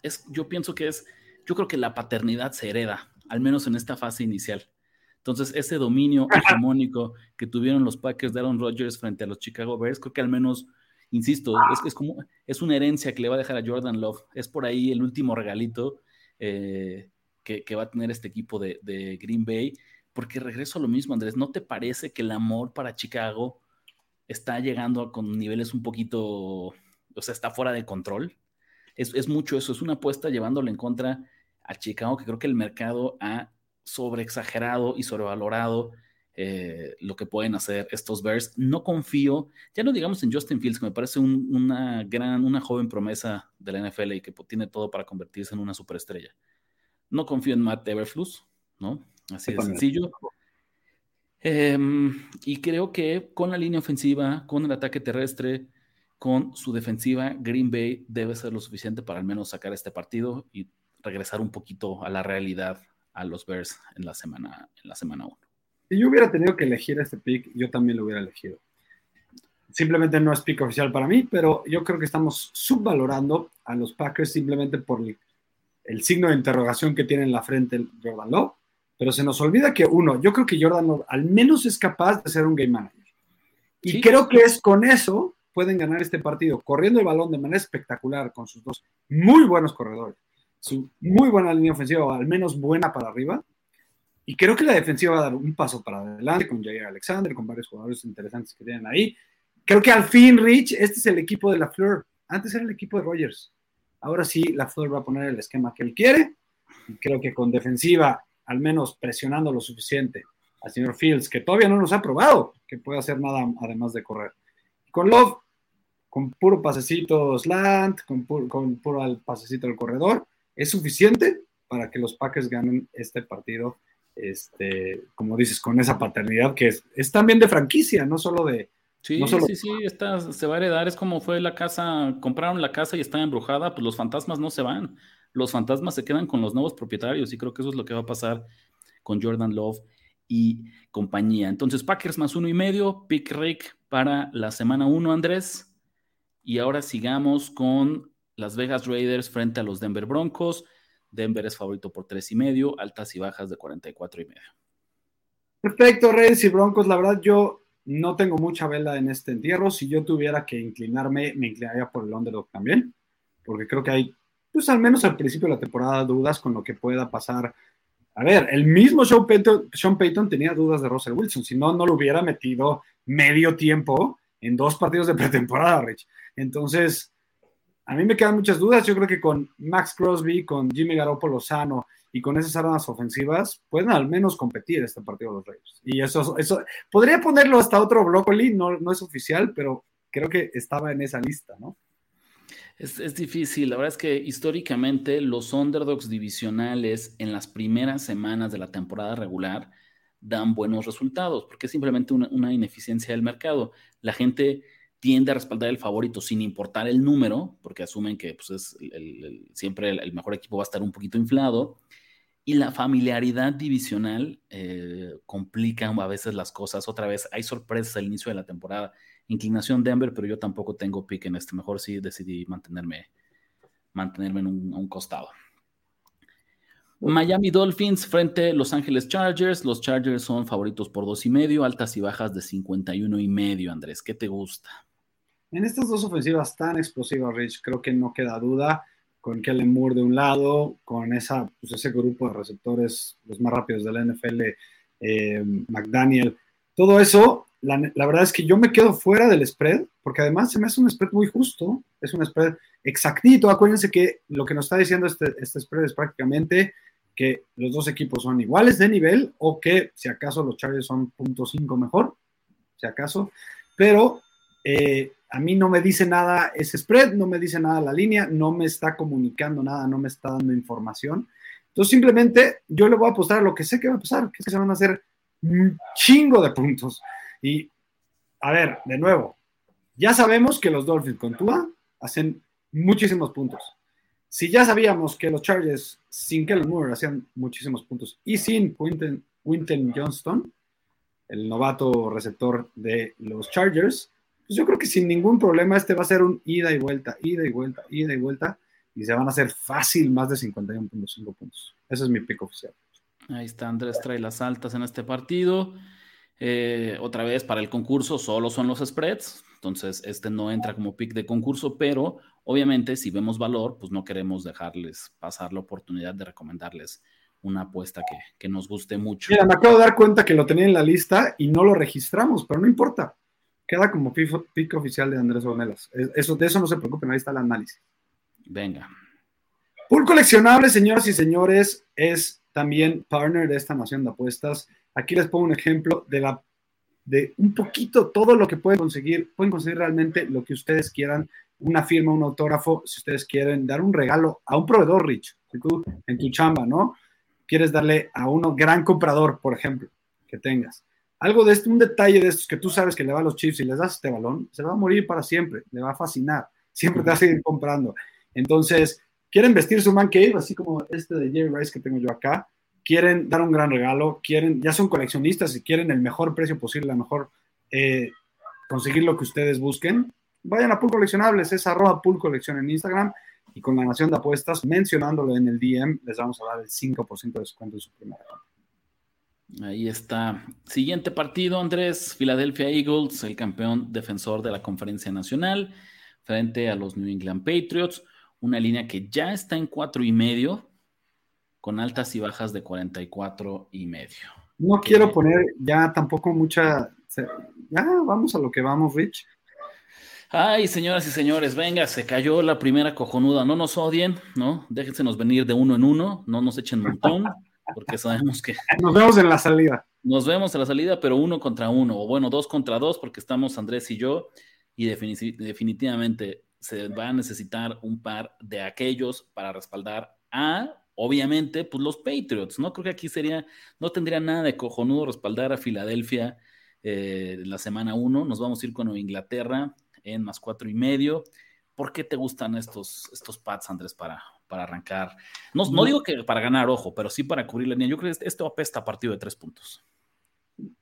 Es, yo pienso que es, yo creo que la paternidad se hereda al menos en esta fase inicial. Entonces, ese dominio hegemónico que tuvieron los Packers de Aaron Rodgers frente a los Chicago Bears, creo que al menos, insisto, es, es como, es una herencia que le va a dejar a Jordan Love. Es por ahí el último regalito eh, que, va a tener este equipo de, Green Bay. Porque regreso a lo mismo, Andrés, ¿no te parece que el amor para Chicago está llegando con niveles un poquito, o sea, está fuera de control? Es, es mucho eso, es una apuesta llevándolo en contra a Chicago, que creo que el mercado ha sobreexagerado y sobrevalorado eh, lo que pueden hacer estos Bears. No confío, ya no digamos en Justin Fields, que me parece una gran, una joven promesa de la NFL y que tiene todo para convertirse en una superestrella. No confío en Matt Everflus, ¿no? Así de sencillo. Em, y creo que con la línea ofensiva, con el ataque terrestre, con su defensiva, Green Bay debe ser lo suficiente para al menos sacar este partido y regresar un poquito a la realidad a los Bears en la semana en la semana 1. Si yo hubiera tenido que elegir este pick, yo también lo hubiera elegido. Simplemente no es pick oficial para mí, pero yo creo que estamos subvalorando a los Packers simplemente por el, signo de interrogación que tiene en la frente Jordan Love. Pero se nos olvida que uno, yo creo que Jordan Love al menos es capaz de ser un game manager. Y creo que es con eso pueden ganar este partido, corriendo el balón de manera espectacular con sus dos muy buenos corredores su muy buena línea ofensiva, o al menos buena para arriba. Y creo que la defensiva va a dar un paso para adelante con Jair Alexander, con varios jugadores interesantes que tienen ahí. Creo que al fin, Rich, este es el equipo de la Fleur. Antes era el equipo de Rogers. Ahora sí, la Fleur va a poner el esquema que él quiere. Y creo que con defensiva, al menos presionando lo suficiente al señor Fields, que todavía no nos ha probado que puede hacer nada además de correr. Con Love, con puro pasecito slant, con puro, con puro pasecito al corredor, es suficiente para que los Packers ganen este partido, este, como dices, con esa paternidad que es, es también de franquicia, no solo de... Sí, sí, sí, esta se va a heredar, es como fue la casa, compraron la casa y está embrujada, pues los fantasmas no se van, los fantasmas se quedan con los nuevos propietarios y creo que eso es lo que va a pasar con Jordan Love y compañía. Entonces, Packers más uno y medio, pick Rick para la semana uno, Andrés. Y ahora sigamos con las Vegas Raiders frente a los Denver Broncos. Denver es favorito por tres y medio, altas y bajas de 44 y medio. Perfecto, Raiders y Broncos. La verdad, yo no tengo mucha vela en este entierro. Si yo tuviera que inclinarme, me inclinaría por el underdog también, porque creo que hay, pues al menos al principio de la temporada, dudas con lo que pueda pasar. A ver, el mismo Sean Payton, Sean Payton tenía dudas de Russell Wilson, si no, no lo hubiera metido medio tiempo en dos partidos de pretemporada, Rich. Entonces, a mí me quedan muchas dudas. Yo creo que con Max Crosby, con Jimmy Garoppolo sano y con esas armas ofensivas, pueden al menos competir este partido de los Reyes. Y eso, eso podría ponerlo hasta otro brócoli, no, no es oficial, pero creo que estaba en esa lista, ¿no? Es, es, difícil, la verdad es que históricamente los underdogs divisionales en las primeras semanas de la temporada regular dan buenos resultados, porque es simplemente una, una ineficiencia del mercado. La gente tiende a respaldar el favorito sin importar el número, porque asumen que pues, es siempre el, mejor equipo va a estar un poquito inflado. Y la familiaridad divisional eh, complica a veces las cosas. Otra vez, hay sorpresas al inicio de la temporada. Inclinación Denver, pero yo tampoco tengo pick en este. Mejor sí decidí mantenerme, mantenerme en un, un costado. Miami Dolphins frente a Los Ángeles Chargers. Los Chargers son favoritos por dos y medio, altas y bajas de 51 y medio. Andrés, ¿qué te gusta? En estas dos ofensivas tan explosivas, Rich, creo que no queda duda. con Kellen Moore de un lado, con pues ese grupo de receptores los más rápidos de la NFL, eh, McDaniel, todo eso, la, verdad es que yo me quedo fuera del spread, porque además se me hace un spread muy justo, es un spread exactito. Acuérdense que lo que nos está diciendo este, este spread es prácticamente que los dos equipos son iguales de nivel o que si acaso los Chargers son .5 mejor, si acaso, pero eh, a mí no me dice nada ese spread, no me dice nada la línea, no me está comunicando nada, no me está dando información. Entonces simplemente yo le voy a apostar lo que sé que va a pasar, que es que se van a hacer un chingo de puntos. Y a ver, de nuevo, ya sabemos que los Dolphins con Tua hacen muchísimos puntos. Si ya sabíamos que los Chargers sin Kellen Moore hacían muchísimos puntos y sin Winton Johnston, el novato receptor de los Chargers, pues yo creo que sin ningún problema este va a ser un ida y vuelta, ida y vuelta, ida y vuelta, y se van a hacer fácil más de 51.5 puntos. Ese es mi pico oficial. Ahí está Andrés, trae las altas en este partido. Eh, otra vez, para el concurso solo son los spreads, entonces este no entra como pick de concurso, pero obviamente si vemos valor, pues no queremos dejarles pasar la oportunidad de recomendarles una apuesta que, nos guste mucho. Mira, me acabo de dar cuenta que lo tenía en la lista y no lo registramos, pero no importa. Queda como pick oficial de Andrés Ornelas. Eso, de eso no se preocupen, ahí está el análisis. Venga. Pool coleccionable, señoras y señores, es también partner de esta nación de apuestas. Aquí les pongo un ejemplo de la de un poquito todo lo que pueden conseguir. Pueden conseguir realmente lo que ustedes quieran, una firma, un autógrafo, si ustedes quieren dar un regalo a un proveedor, Rich, si tú en tu chamba, ¿no? Quieres darle a un gran comprador, por ejemplo, que tengas. Algo de esto, un detalle de estos que tú sabes que le va a los chips y les das este balón, se va a morir para siempre, le va a fascinar, siempre te va a seguir comprando. Entonces, quieren vestir su man cave, así como este de Jerry Rice que tengo yo acá, quieren dar un gran regalo, quieren, ya son coleccionistas y quieren el mejor precio posible, la mejor, eh, conseguir lo que ustedes busquen, vayan a Pool Coleccionables, es arroba Pool Colección en Instagram y con la Nación de Apuestas, mencionándolo en el DM, les vamos a dar el 5% de descuento en su primera Ahí está. Siguiente partido, Andrés. Philadelphia Eagles, el campeón defensor de la Conferencia Nacional, frente a los New England Patriots una línea que ya está en cuatro y medio, con altas y bajas de 44 y medio. No quiero poner ya tampoco mucha. Ya vamos a lo que vamos, Rich. Ay, señoras y señores, venga, se cayó la primera cojonuda. No nos odien, ¿no? Déjensenos venir de uno en uno, no nos echen montón, porque sabemos que. Nos vemos en la salida. Nos vemos en la salida, pero uno contra uno, o bueno, dos contra dos, porque estamos Andrés y yo, y definitivamente se va a necesitar un par de aquellos para respaldar a, obviamente, pues los Patriots, ¿no? Creo que aquí sería, no tendría nada de cojonudo respaldar a Filadelfia eh, la semana uno. Nos vamos a ir con Inglaterra en más cuatro y medio. ¿Por qué te gustan estos, estos pads, Andrés, para, para arrancar? No, no digo que para ganar, ojo, pero sí para cubrir la línea. Yo creo que esto apesta a partido de tres puntos.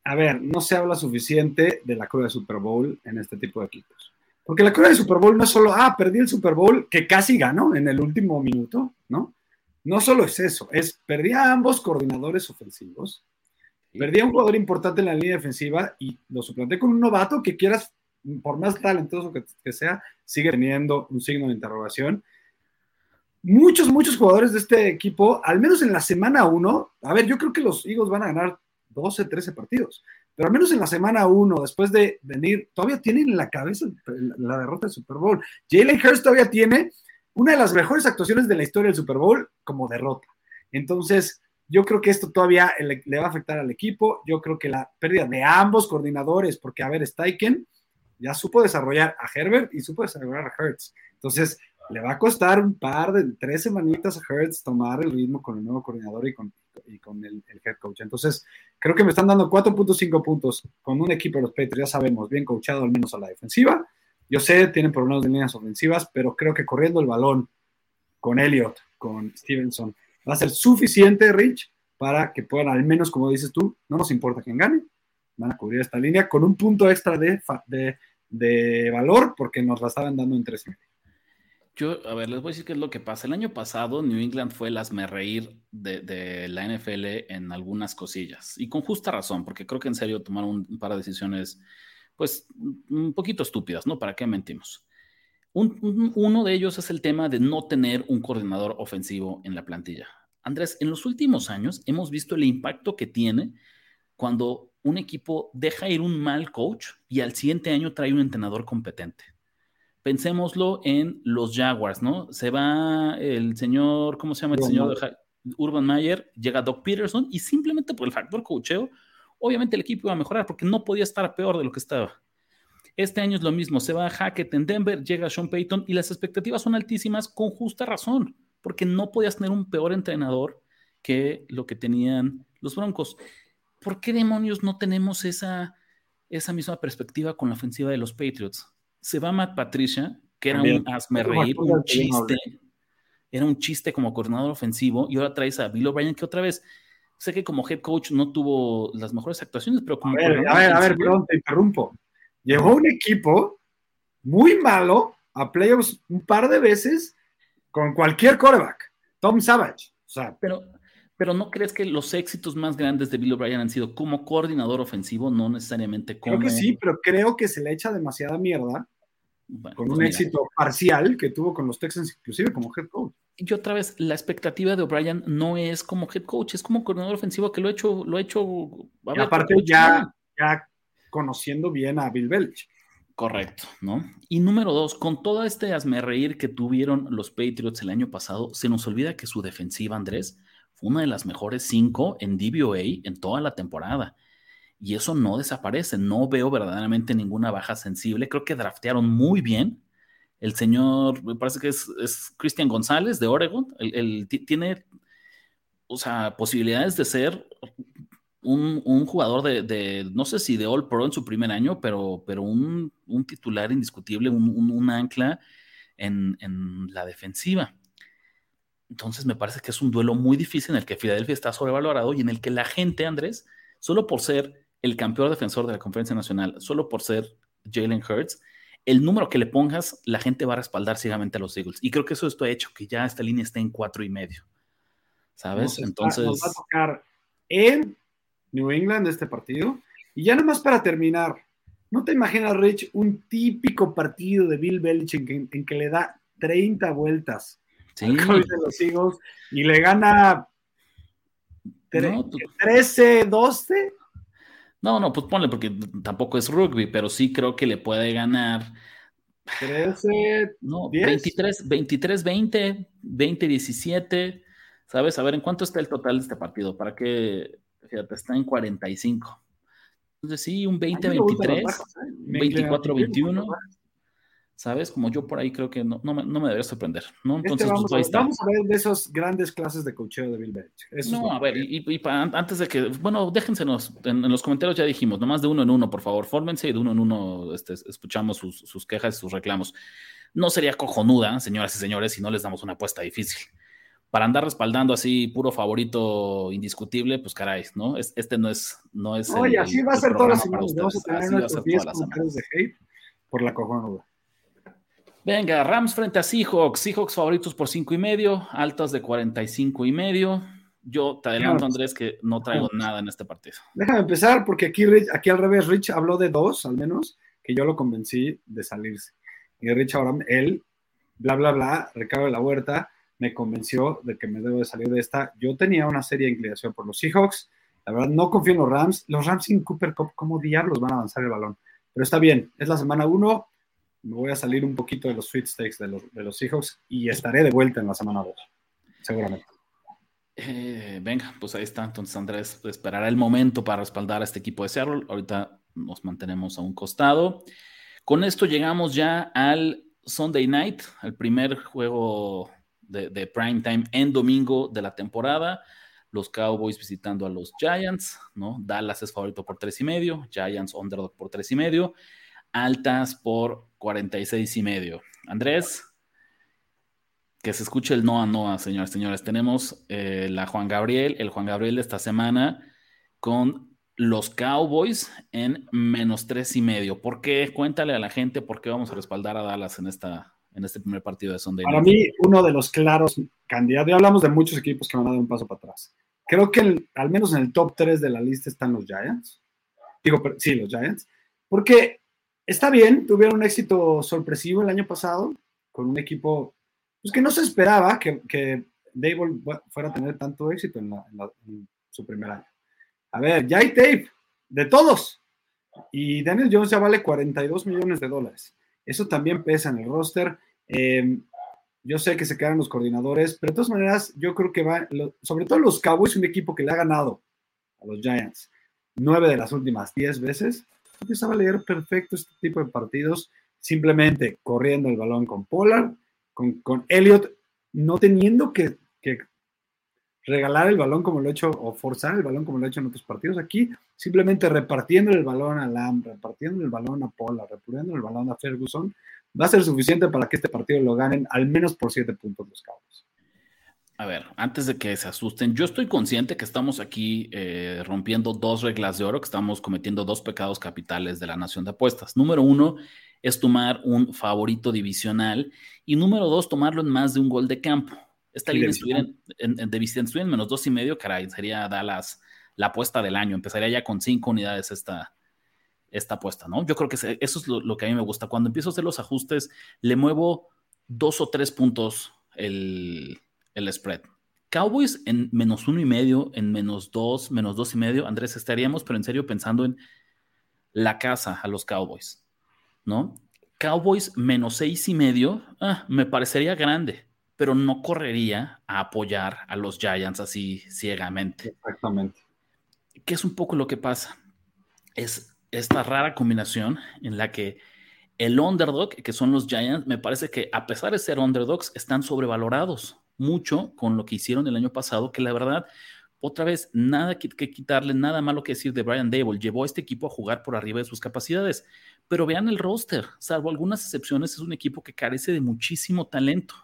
A ver, no se habla suficiente de la cruda de Super Bowl en este tipo de equipos. Porque la cura del Super Bowl no es solo, ah, perdí el Super Bowl, que casi ganó en el último minuto, ¿no? No solo es eso, es perdí a ambos coordinadores ofensivos, perdí a un jugador importante en la línea defensiva y lo suplanté con un novato que quieras, por más talentoso que, que sea, sigue teniendo un signo de interrogación. Muchos, muchos jugadores de este equipo, al menos en la semana uno, a ver, yo creo que los Eagles van a ganar 12, 13 partidos. Pero al menos en la semana uno, después de venir, todavía tienen en la cabeza la derrota del Super Bowl. Jalen Hurst todavía tiene una de las mejores actuaciones de la historia del Super Bowl como derrota. Entonces, yo creo que esto todavía le, va a afectar al equipo. Yo creo que la pérdida de ambos coordinadores, porque a ver, Steichen ya supo desarrollar a Herbert y supo desarrollar a Hurts. Entonces, le va a costar un par de tres semanitas a Hertz tomar el ritmo con el nuevo coordinador y con, y con el, head coach. Entonces, creo que me están dando 4.5 puntos con un equipo de los Patriots, ya sabemos, bien coachado al menos a la defensiva. Yo sé, tienen problemas de líneas ofensivas, pero creo que corriendo el balón con Elliott, con Stevenson, va a ser suficiente, Rich, para que puedan, al menos como dices tú, no nos importa quién gane, van a cubrir esta línea con un punto extra de, de, valor porque nos la estaban dando en tres yo, a ver, les voy a decir qué es lo que pasa. El año pasado New England fue el reír de, de, la NFL en algunas cosillas. Y con justa razón, porque creo que en serio tomaron un, par de decisiones, pues, un poquito estúpidas, ¿no? ¿Para qué mentimos? uno de ellos es el tema de no tener un coordinador ofensivo en la plantilla. Andrés, en los últimos años hemos visto el impacto que tiene cuando un equipo deja ir un mal coach y al siguiente año trae un entrenador competente. Pensémoslo en los Jaguars, ¿no? Se va el señor, ¿cómo se llama el señor? Urban Mayer, llega Doc Peterson y simplemente por el factor coacheo, obviamente el equipo iba a mejorar porque no podía estar peor de lo que estaba. Este año es lo mismo, se va a Hackett en Denver, llega Sean Payton y las expectativas son altísimas con justa razón, porque no podías tener un peor entrenador que lo que tenían los Broncos. ¿Por qué demonios no tenemos esa, esa misma perspectiva con la ofensiva de los Patriots? Se va Matt Patricia, que era un hazme reír, un chiste, era un chiste como coordinador ofensivo, y ahora traes a Bill O'Brien, que otra vez, sé que como head coach no tuvo las mejores actuaciones, pero como... A ver, a ver, a ver, perdón, te interrumpo. Llevó un equipo muy malo a playoffs un par de veces con cualquier quarterback, Tom Savage. O sea, pero, pero ¿no crees que los éxitos más grandes de Bill O'Brien han sido como coordinador ofensivo, no necesariamente como... Creo que sí, pero creo que se le echa demasiada mierda con un pues éxito parcial que tuvo con los Texans, inclusive como head coach. Y otra vez, la expectativa de O'Brien no es como head coach, es como coordinador ofensivo que lo ha hecho, lo ha hecho. y aparte, ya, ya conociendo bien a Bill Belichick. Correcto, ¿no? Y número dos, con todo este asme reír que tuvieron los Patriots el año pasado, se nos olvida que su defensiva, Andrés, fue una de las mejores cinco en DVOA en toda la temporada. Y eso no desaparece. No veo verdaderamente ninguna baja sensible. Creo que draftearon muy bien. El señor, me parece que es, es Cristian González de Oregon. El, tiene, o sea, posibilidades de ser un, jugador de, no sé si de All Pro en su primer año, pero, pero un, titular indiscutible, un, ancla en, la defensiva. Entonces me parece que es un duelo muy difícil en el que Filadelfia está sobrevalorado y en el que la gente, Andrés, solo por ser el campeón defensor de la conferencia nacional, solo por ser Jalen Hurts, el número que le pongas, la gente va a respaldar ciegamente a los Eagles. Y creo que eso esto ha hecho que ya esta línea esté en cuatro y medio. ¿Sabes? Entonces. va a tocar en New England este partido. Y ya nomás para terminar, ¿no te imaginas, Rich, un típico partido de Bill Belichick en, que le da 30 vueltas sí. de los Eagles y le gana 13-12? No, no, pues ponle, porque tampoco es rugby, pero sí creo que le puede ganar. 13, no, 23, 23, 20, 20, 17. ¿Sabes? A ver, ¿en cuánto está el total de este partido? Para que Fíjate, está en 45. Entonces sí, un 20-23, 24-21. ¿eh? ¿Sabes? Como yo por ahí creo que no, no, me, no me, debería sorprender. ¿no? Este Entonces, vamos, pues, vamos, a ver de esas grandes clases de cocheo de Bill Belichick. no, a ver, y, y antes de que, bueno, déjensenos, en, en, los comentarios ya dijimos, nomás de uno en uno, por favor, fórmense y de uno en uno este, escuchamos sus, sus quejas y sus reclamos. No sería cojonuda, señoras y señores, si no les damos una apuesta difícil para andar respaldando así puro favorito indiscutible, pues caray, ¿no? este no es, no es. Oye, así va a ser todas las semanas. Vamos a tener nuestros 10 comentarios de hate por la cojonuda. Venga, Rams frente a Seahawks. Seahawks favoritos por 5 y medio, altas de 45 y medio. Yo te adelanto, Andrés, que no traigo nada en este partido. Déjame empezar, porque aquí, aquí al revés, Rich habló de dos, al menos, que yo lo convencí de salirse. Y Rich ahora, él, bla, bla, bla, recado de la huerta, me convenció de que me debo de salir de esta. Yo tenía una seria inclinación por los Seahawks. La verdad, no confío en los Rams. Los Rams sin Cooper Cup, ¿cómo diablos van a avanzar el balón? Pero está bien, es la semana uno. Me voy a salir un poquito de los sweet stakes de los, de los Seahawks y estaré de vuelta en la semana 2, seguramente. Eh, venga, pues ahí está. Entonces Andrés esperará el momento para respaldar a este equipo de Seattle. Ahorita nos mantenemos a un costado. Con esto llegamos ya al Sunday Night, el primer juego de, prime time en domingo de la temporada. Los Cowboys visitando a los Giants, ¿no? Dallas es favorito por tres y medio, Giants underdog por tres y medio, altas por 46 y medio. Andrés, que se escuche el Noa Noa, señores, señores. Tenemos eh, la Juan Gabriel, el Juan Gabriel de esta semana con los Cowboys en menos tres y medio. ¿Por qué? Cuéntale a la gente por qué vamos a respaldar a Dallas en esta, en este primer partido de Sunday. Para mí, uno de los claros candidatos, ya hablamos de muchos equipos que van a dar un paso para atrás. Creo que al menos en el top 3 de la lista están los Giants. Digo, sí, los Giants. Porque está bien, tuvieron un éxito sorpresivo el año pasado, con un equipo pues, que no se esperaba que, que Dable fuera a tener tanto éxito en, su primer año. A ver, ya hay tape de todos. Y Daniel Jones ya vale 42 millones de dólares. Eso también pesa en el roster. Em, yo sé que se quedan los coordinadores, pero de todas maneras, yo creo que va, sobre todo los Cowboys, un equipo que le ha ganado a los Giants nueve de las últimas diez veces, empieza a leer perfecto este tipo de partidos, simplemente corriendo el balón con Pollard, con, con Elliott, no teniendo que, que regalar el balón como lo he hecho o forzar el balón como lo he hecho en otros partidos. Aquí simplemente repartiendo el balón a Lamb, repartiendo el balón a Pollard, repartiendo el balón a Ferguson, va a ser suficiente para que este partido lo ganen al menos por siete puntos los Cowboys. A ver, antes de que se asusten, yo estoy consciente que estamos aquí eh, rompiendo dos reglas de oro, que estamos cometiendo dos pecados capitales de la nación de apuestas. Número uno es tomar un favorito divisional y número dos, tomarlo en más de un gol de campo. Esta línea estuviera en, en, de visita en menos dos y medio, caray, sería Dallas la apuesta del año. Empezaría ya con cinco unidades esta, esta apuesta, ¿no? Yo creo que eso es lo, que a mí me gusta. Cuando empiezo a hacer los ajustes, le muevo dos o tres puntos el, el spread. Cowboys en menos uno y medio, en menos dos, menos dos y medio, Andrés, estaríamos, pero en serio pensando en la casa a los Cowboys, ¿no? Cowboys menos seis y medio, ah, me parecería grande pero no correría a apoyar a los Giants así ciegamente. Exactamente. ¿Qué es un poco lo que pasa? Es esta rara combinación en la que el underdog, que son los Giants, me parece que a pesar de ser underdogs, están sobrevalorados mucho con lo que hicieron el año pasado, que la verdad, otra vez, nada que, quitarle, nada malo que decir de Brian Dable. Llevó a este equipo a jugar por arriba de sus capacidades. Pero vean el roster, salvo algunas excepciones, es un equipo que carece de muchísimo talento.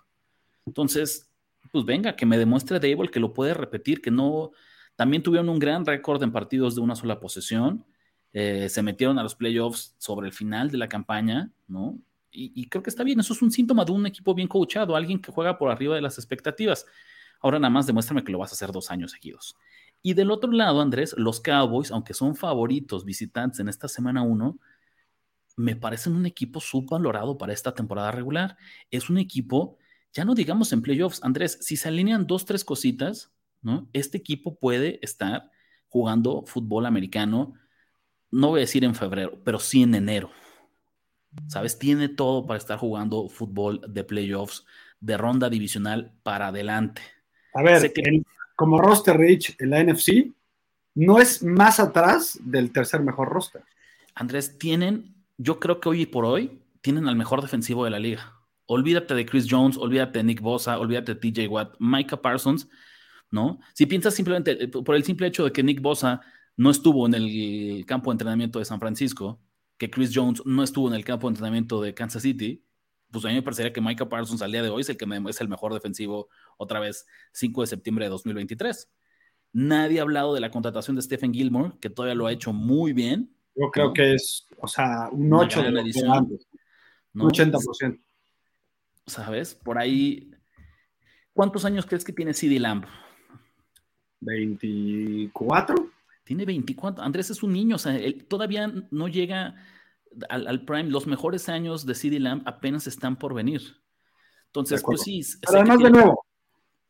Entonces, pues venga, que me demuestre Dable que lo puede repetir, que no. También tuvieron un gran récord en partidos de una sola posesión. Eh, se metieron a los playoffs sobre el final de la campaña, ¿no? Y, creo que está bien. Eso es un síntoma de un equipo bien coachado, alguien que juega por arriba de las expectativas. Ahora nada más demuéstrame que lo vas a hacer dos años seguidos. Y del otro lado, Andrés, los Cowboys, aunque son favoritos visitantes en esta semana 1, me parecen un equipo subvalorado para esta temporada regular. Es un equipo ya no digamos en playoffs, Andrés, si se alinean dos, tres cositas, ¿no? Este equipo puede estar jugando fútbol americano, no voy a decir en febrero, pero sí en enero. ¿Sabes? Tiene todo para estar jugando fútbol de playoffs, de ronda divisional para adelante. A ver, como roster Rich en la NFC, no es más atrás del tercer mejor roster. Andrés, tienen, yo creo que hoy por hoy, tienen al mejor defensivo de la liga. Olvídate de Chris Jones, olvídate de Nick Bosa, olvídate de TJ Watt, Micah Parsons, ¿no? Si piensas simplemente eh, por el simple hecho de que Nick Bosa no estuvo en el campo de entrenamiento de San Francisco, que Chris Jones no estuvo en el campo de entrenamiento de Kansas City, pues a mí me parecería que Micah Parsons al día de hoy es el que es el mejor defensivo otra vez 5 de septiembre de 2023. Nadie ha hablado de la contratación de Stephen Gilmore, que todavía lo ha hecho muy bien. Yo creo que es, o sea, un 8 de edición, ¿no? Un 80%. ¿sabes? Por ahí, ¿cuántos años crees que tiene CD Lamb? 24. Tiene 24. Andrés es un niño, o sea, él todavía no llega al, prime. Los mejores años de CD Lamb apenas están por venir. Entonces, pues sí. además, de nuevo,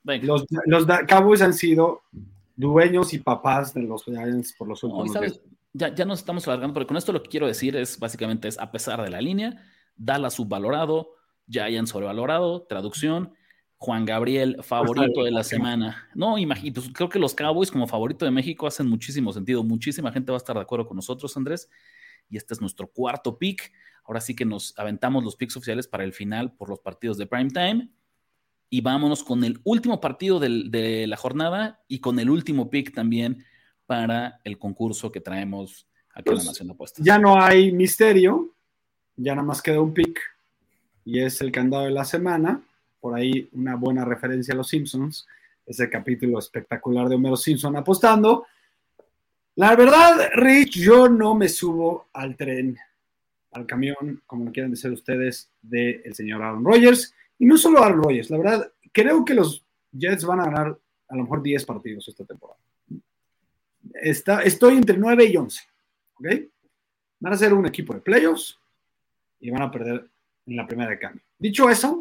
los, los, Cowboys han sido dueños y papás de los Giants por los últimos años. Ya, ya nos estamos alargando, pero con esto lo que quiero decir es básicamente es a pesar de la línea, Dallas subvalorado, hayan sobrevalorado, traducción. Juan Gabriel, favorito de la semana. No, imagínate, pues, creo que los Cowboys como favorito de México hacen muchísimo sentido. Muchísima gente va a estar de acuerdo con nosotros, Andrés. Y este es nuestro cuarto pick. Ahora sí que nos aventamos los picks oficiales para el final por los partidos de prime time. Y vámonos con el último partido de la jornada y con el último pick también para el concurso que traemos aquí en la pues, Nación de Apuestas. Ya no hay misterio, ya nada más queda un pick y es el candado de la semana. Por ahí una buena referencia a los Simpsons, ese capítulo espectacular de Homero Simpson apostando. La verdad, Rich, yo no me subo al tren, al camión, como lo quieran decir ustedes, del señor Aaron Rodgers. Y no solo Aaron Rodgers, la verdad, creo que los Jets van a ganar a lo mejor 10 partidos esta temporada. Estoy entre 9 y 11. ¿Ok? Van a ser un equipo de playoffs y van a perder en la primera de cambio. Dicho eso,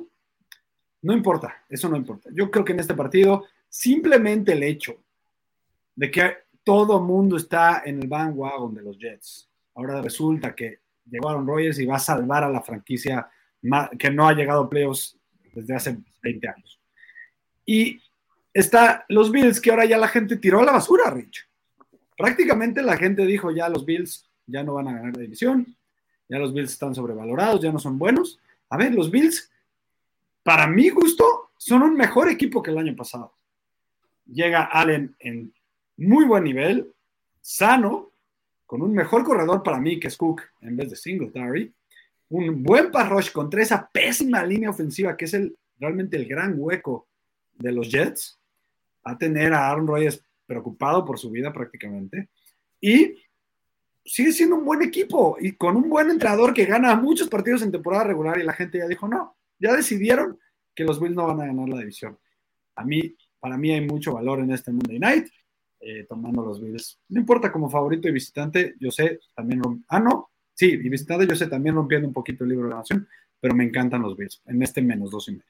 No importa, eso no importa. Yo creo que en este partido, simplemente el hecho de que todo mundo está en el bandwagon de los Jets. Ahora resulta que llegó Aaron Rodgers y va a salvar a la franquicia que no ha llegado a playoffs desde hace 20 años. Y está los Bills, que ahora ya la gente tiró a la basura, Rich. Prácticamente la gente dijo ya los Bills ya no van a ganar la división, ya los Bills están sobrevalorados, ya no son buenos. A ver, los Bills, para mi gusto, son un mejor equipo que el año pasado. Llega Allen en muy buen nivel, sano, con un mejor corredor para mí que es Cook en vez de Singletary, un buen pass contra esa pésima línea ofensiva que es el, realmente el gran hueco de los Jets, a tener a Aaron Rodgers preocupado por su vida prácticamente, y sigue siendo un buen equipo y con un buen entrenador que gana muchos partidos en temporada regular y la gente ya dijo, no, ya decidieron que los Bills no van a ganar la división. A mí, para mí hay mucho valor en este Monday Night, eh, tomando los Bills. No importa como favorito y visitante, yo sé, también, ah, no, sí, y visitante yo sé, también rompiendo un poquito el libro de la nación, pero me encantan los Bills, en este menos dos y medio.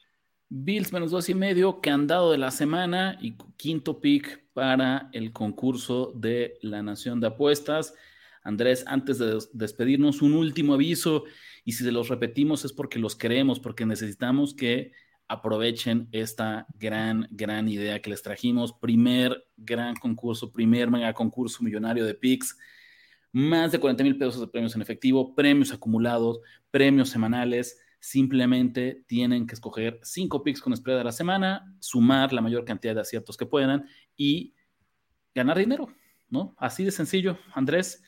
Bills menos dos y medio, candado de la semana y quinto pick para el concurso de la Nación de Apuestas. Andrés, antes de despedirnos, un último aviso, y si se los repetimos es porque los queremos, porque necesitamos que aprovechen esta gran, gran idea que les trajimos. Primer gran concurso, primer mega concurso millonario de PIX. Más de 40 mil pesos de premios en efectivo, premios acumulados, premios semanales. Simplemente tienen que escoger cinco picks con spread de la semana, sumar la mayor cantidad de aciertos que puedan y ganar dinero, ¿no? Así de sencillo, Andrés.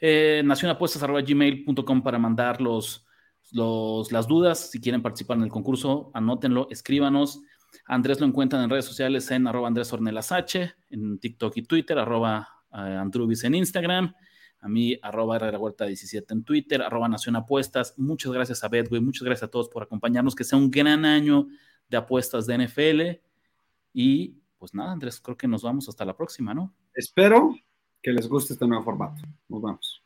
Eh, nacionapuestas.gmail.com para mandar los, las dudas. Si quieren participar en el concurso, anótenlo, escríbanos. Andrés lo encuentran en redes sociales en arroba Andrés Ornelas H, en TikTok y Twitter, arroba eh, Andrubis en Instagram a mí, arroba la Huerta 17 en Twitter, arroba Nación Apuestas. Muchas gracias a Betway, muchas gracias a todos por acompañarnos, que sea un gran año de apuestas de NFL. Y pues nada, Andrés, creo que nos vamos hasta la próxima, ¿no? Espero que les guste este nuevo formato. Nos vemos.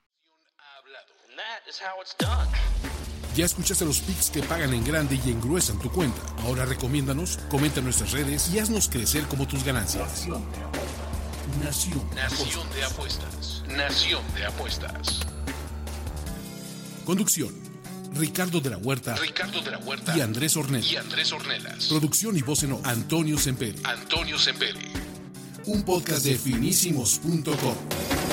Ya escuchaste los picks que pagan en grande y engruesan tu cuenta. Ahora recomiéndanos, comenta en nuestras redes y haznos crecer como tus ganancias. Nación. Nación de apuestas. Nación de apuestas. Conducción. Ricardo de la Huerta. Ricardo de la Huerta. Y Andrés Ornelas. Y Andrés Ornelas. Producción y voz en Antonio Semperi. Antonio Semperi. Un podcast de finísimos.com.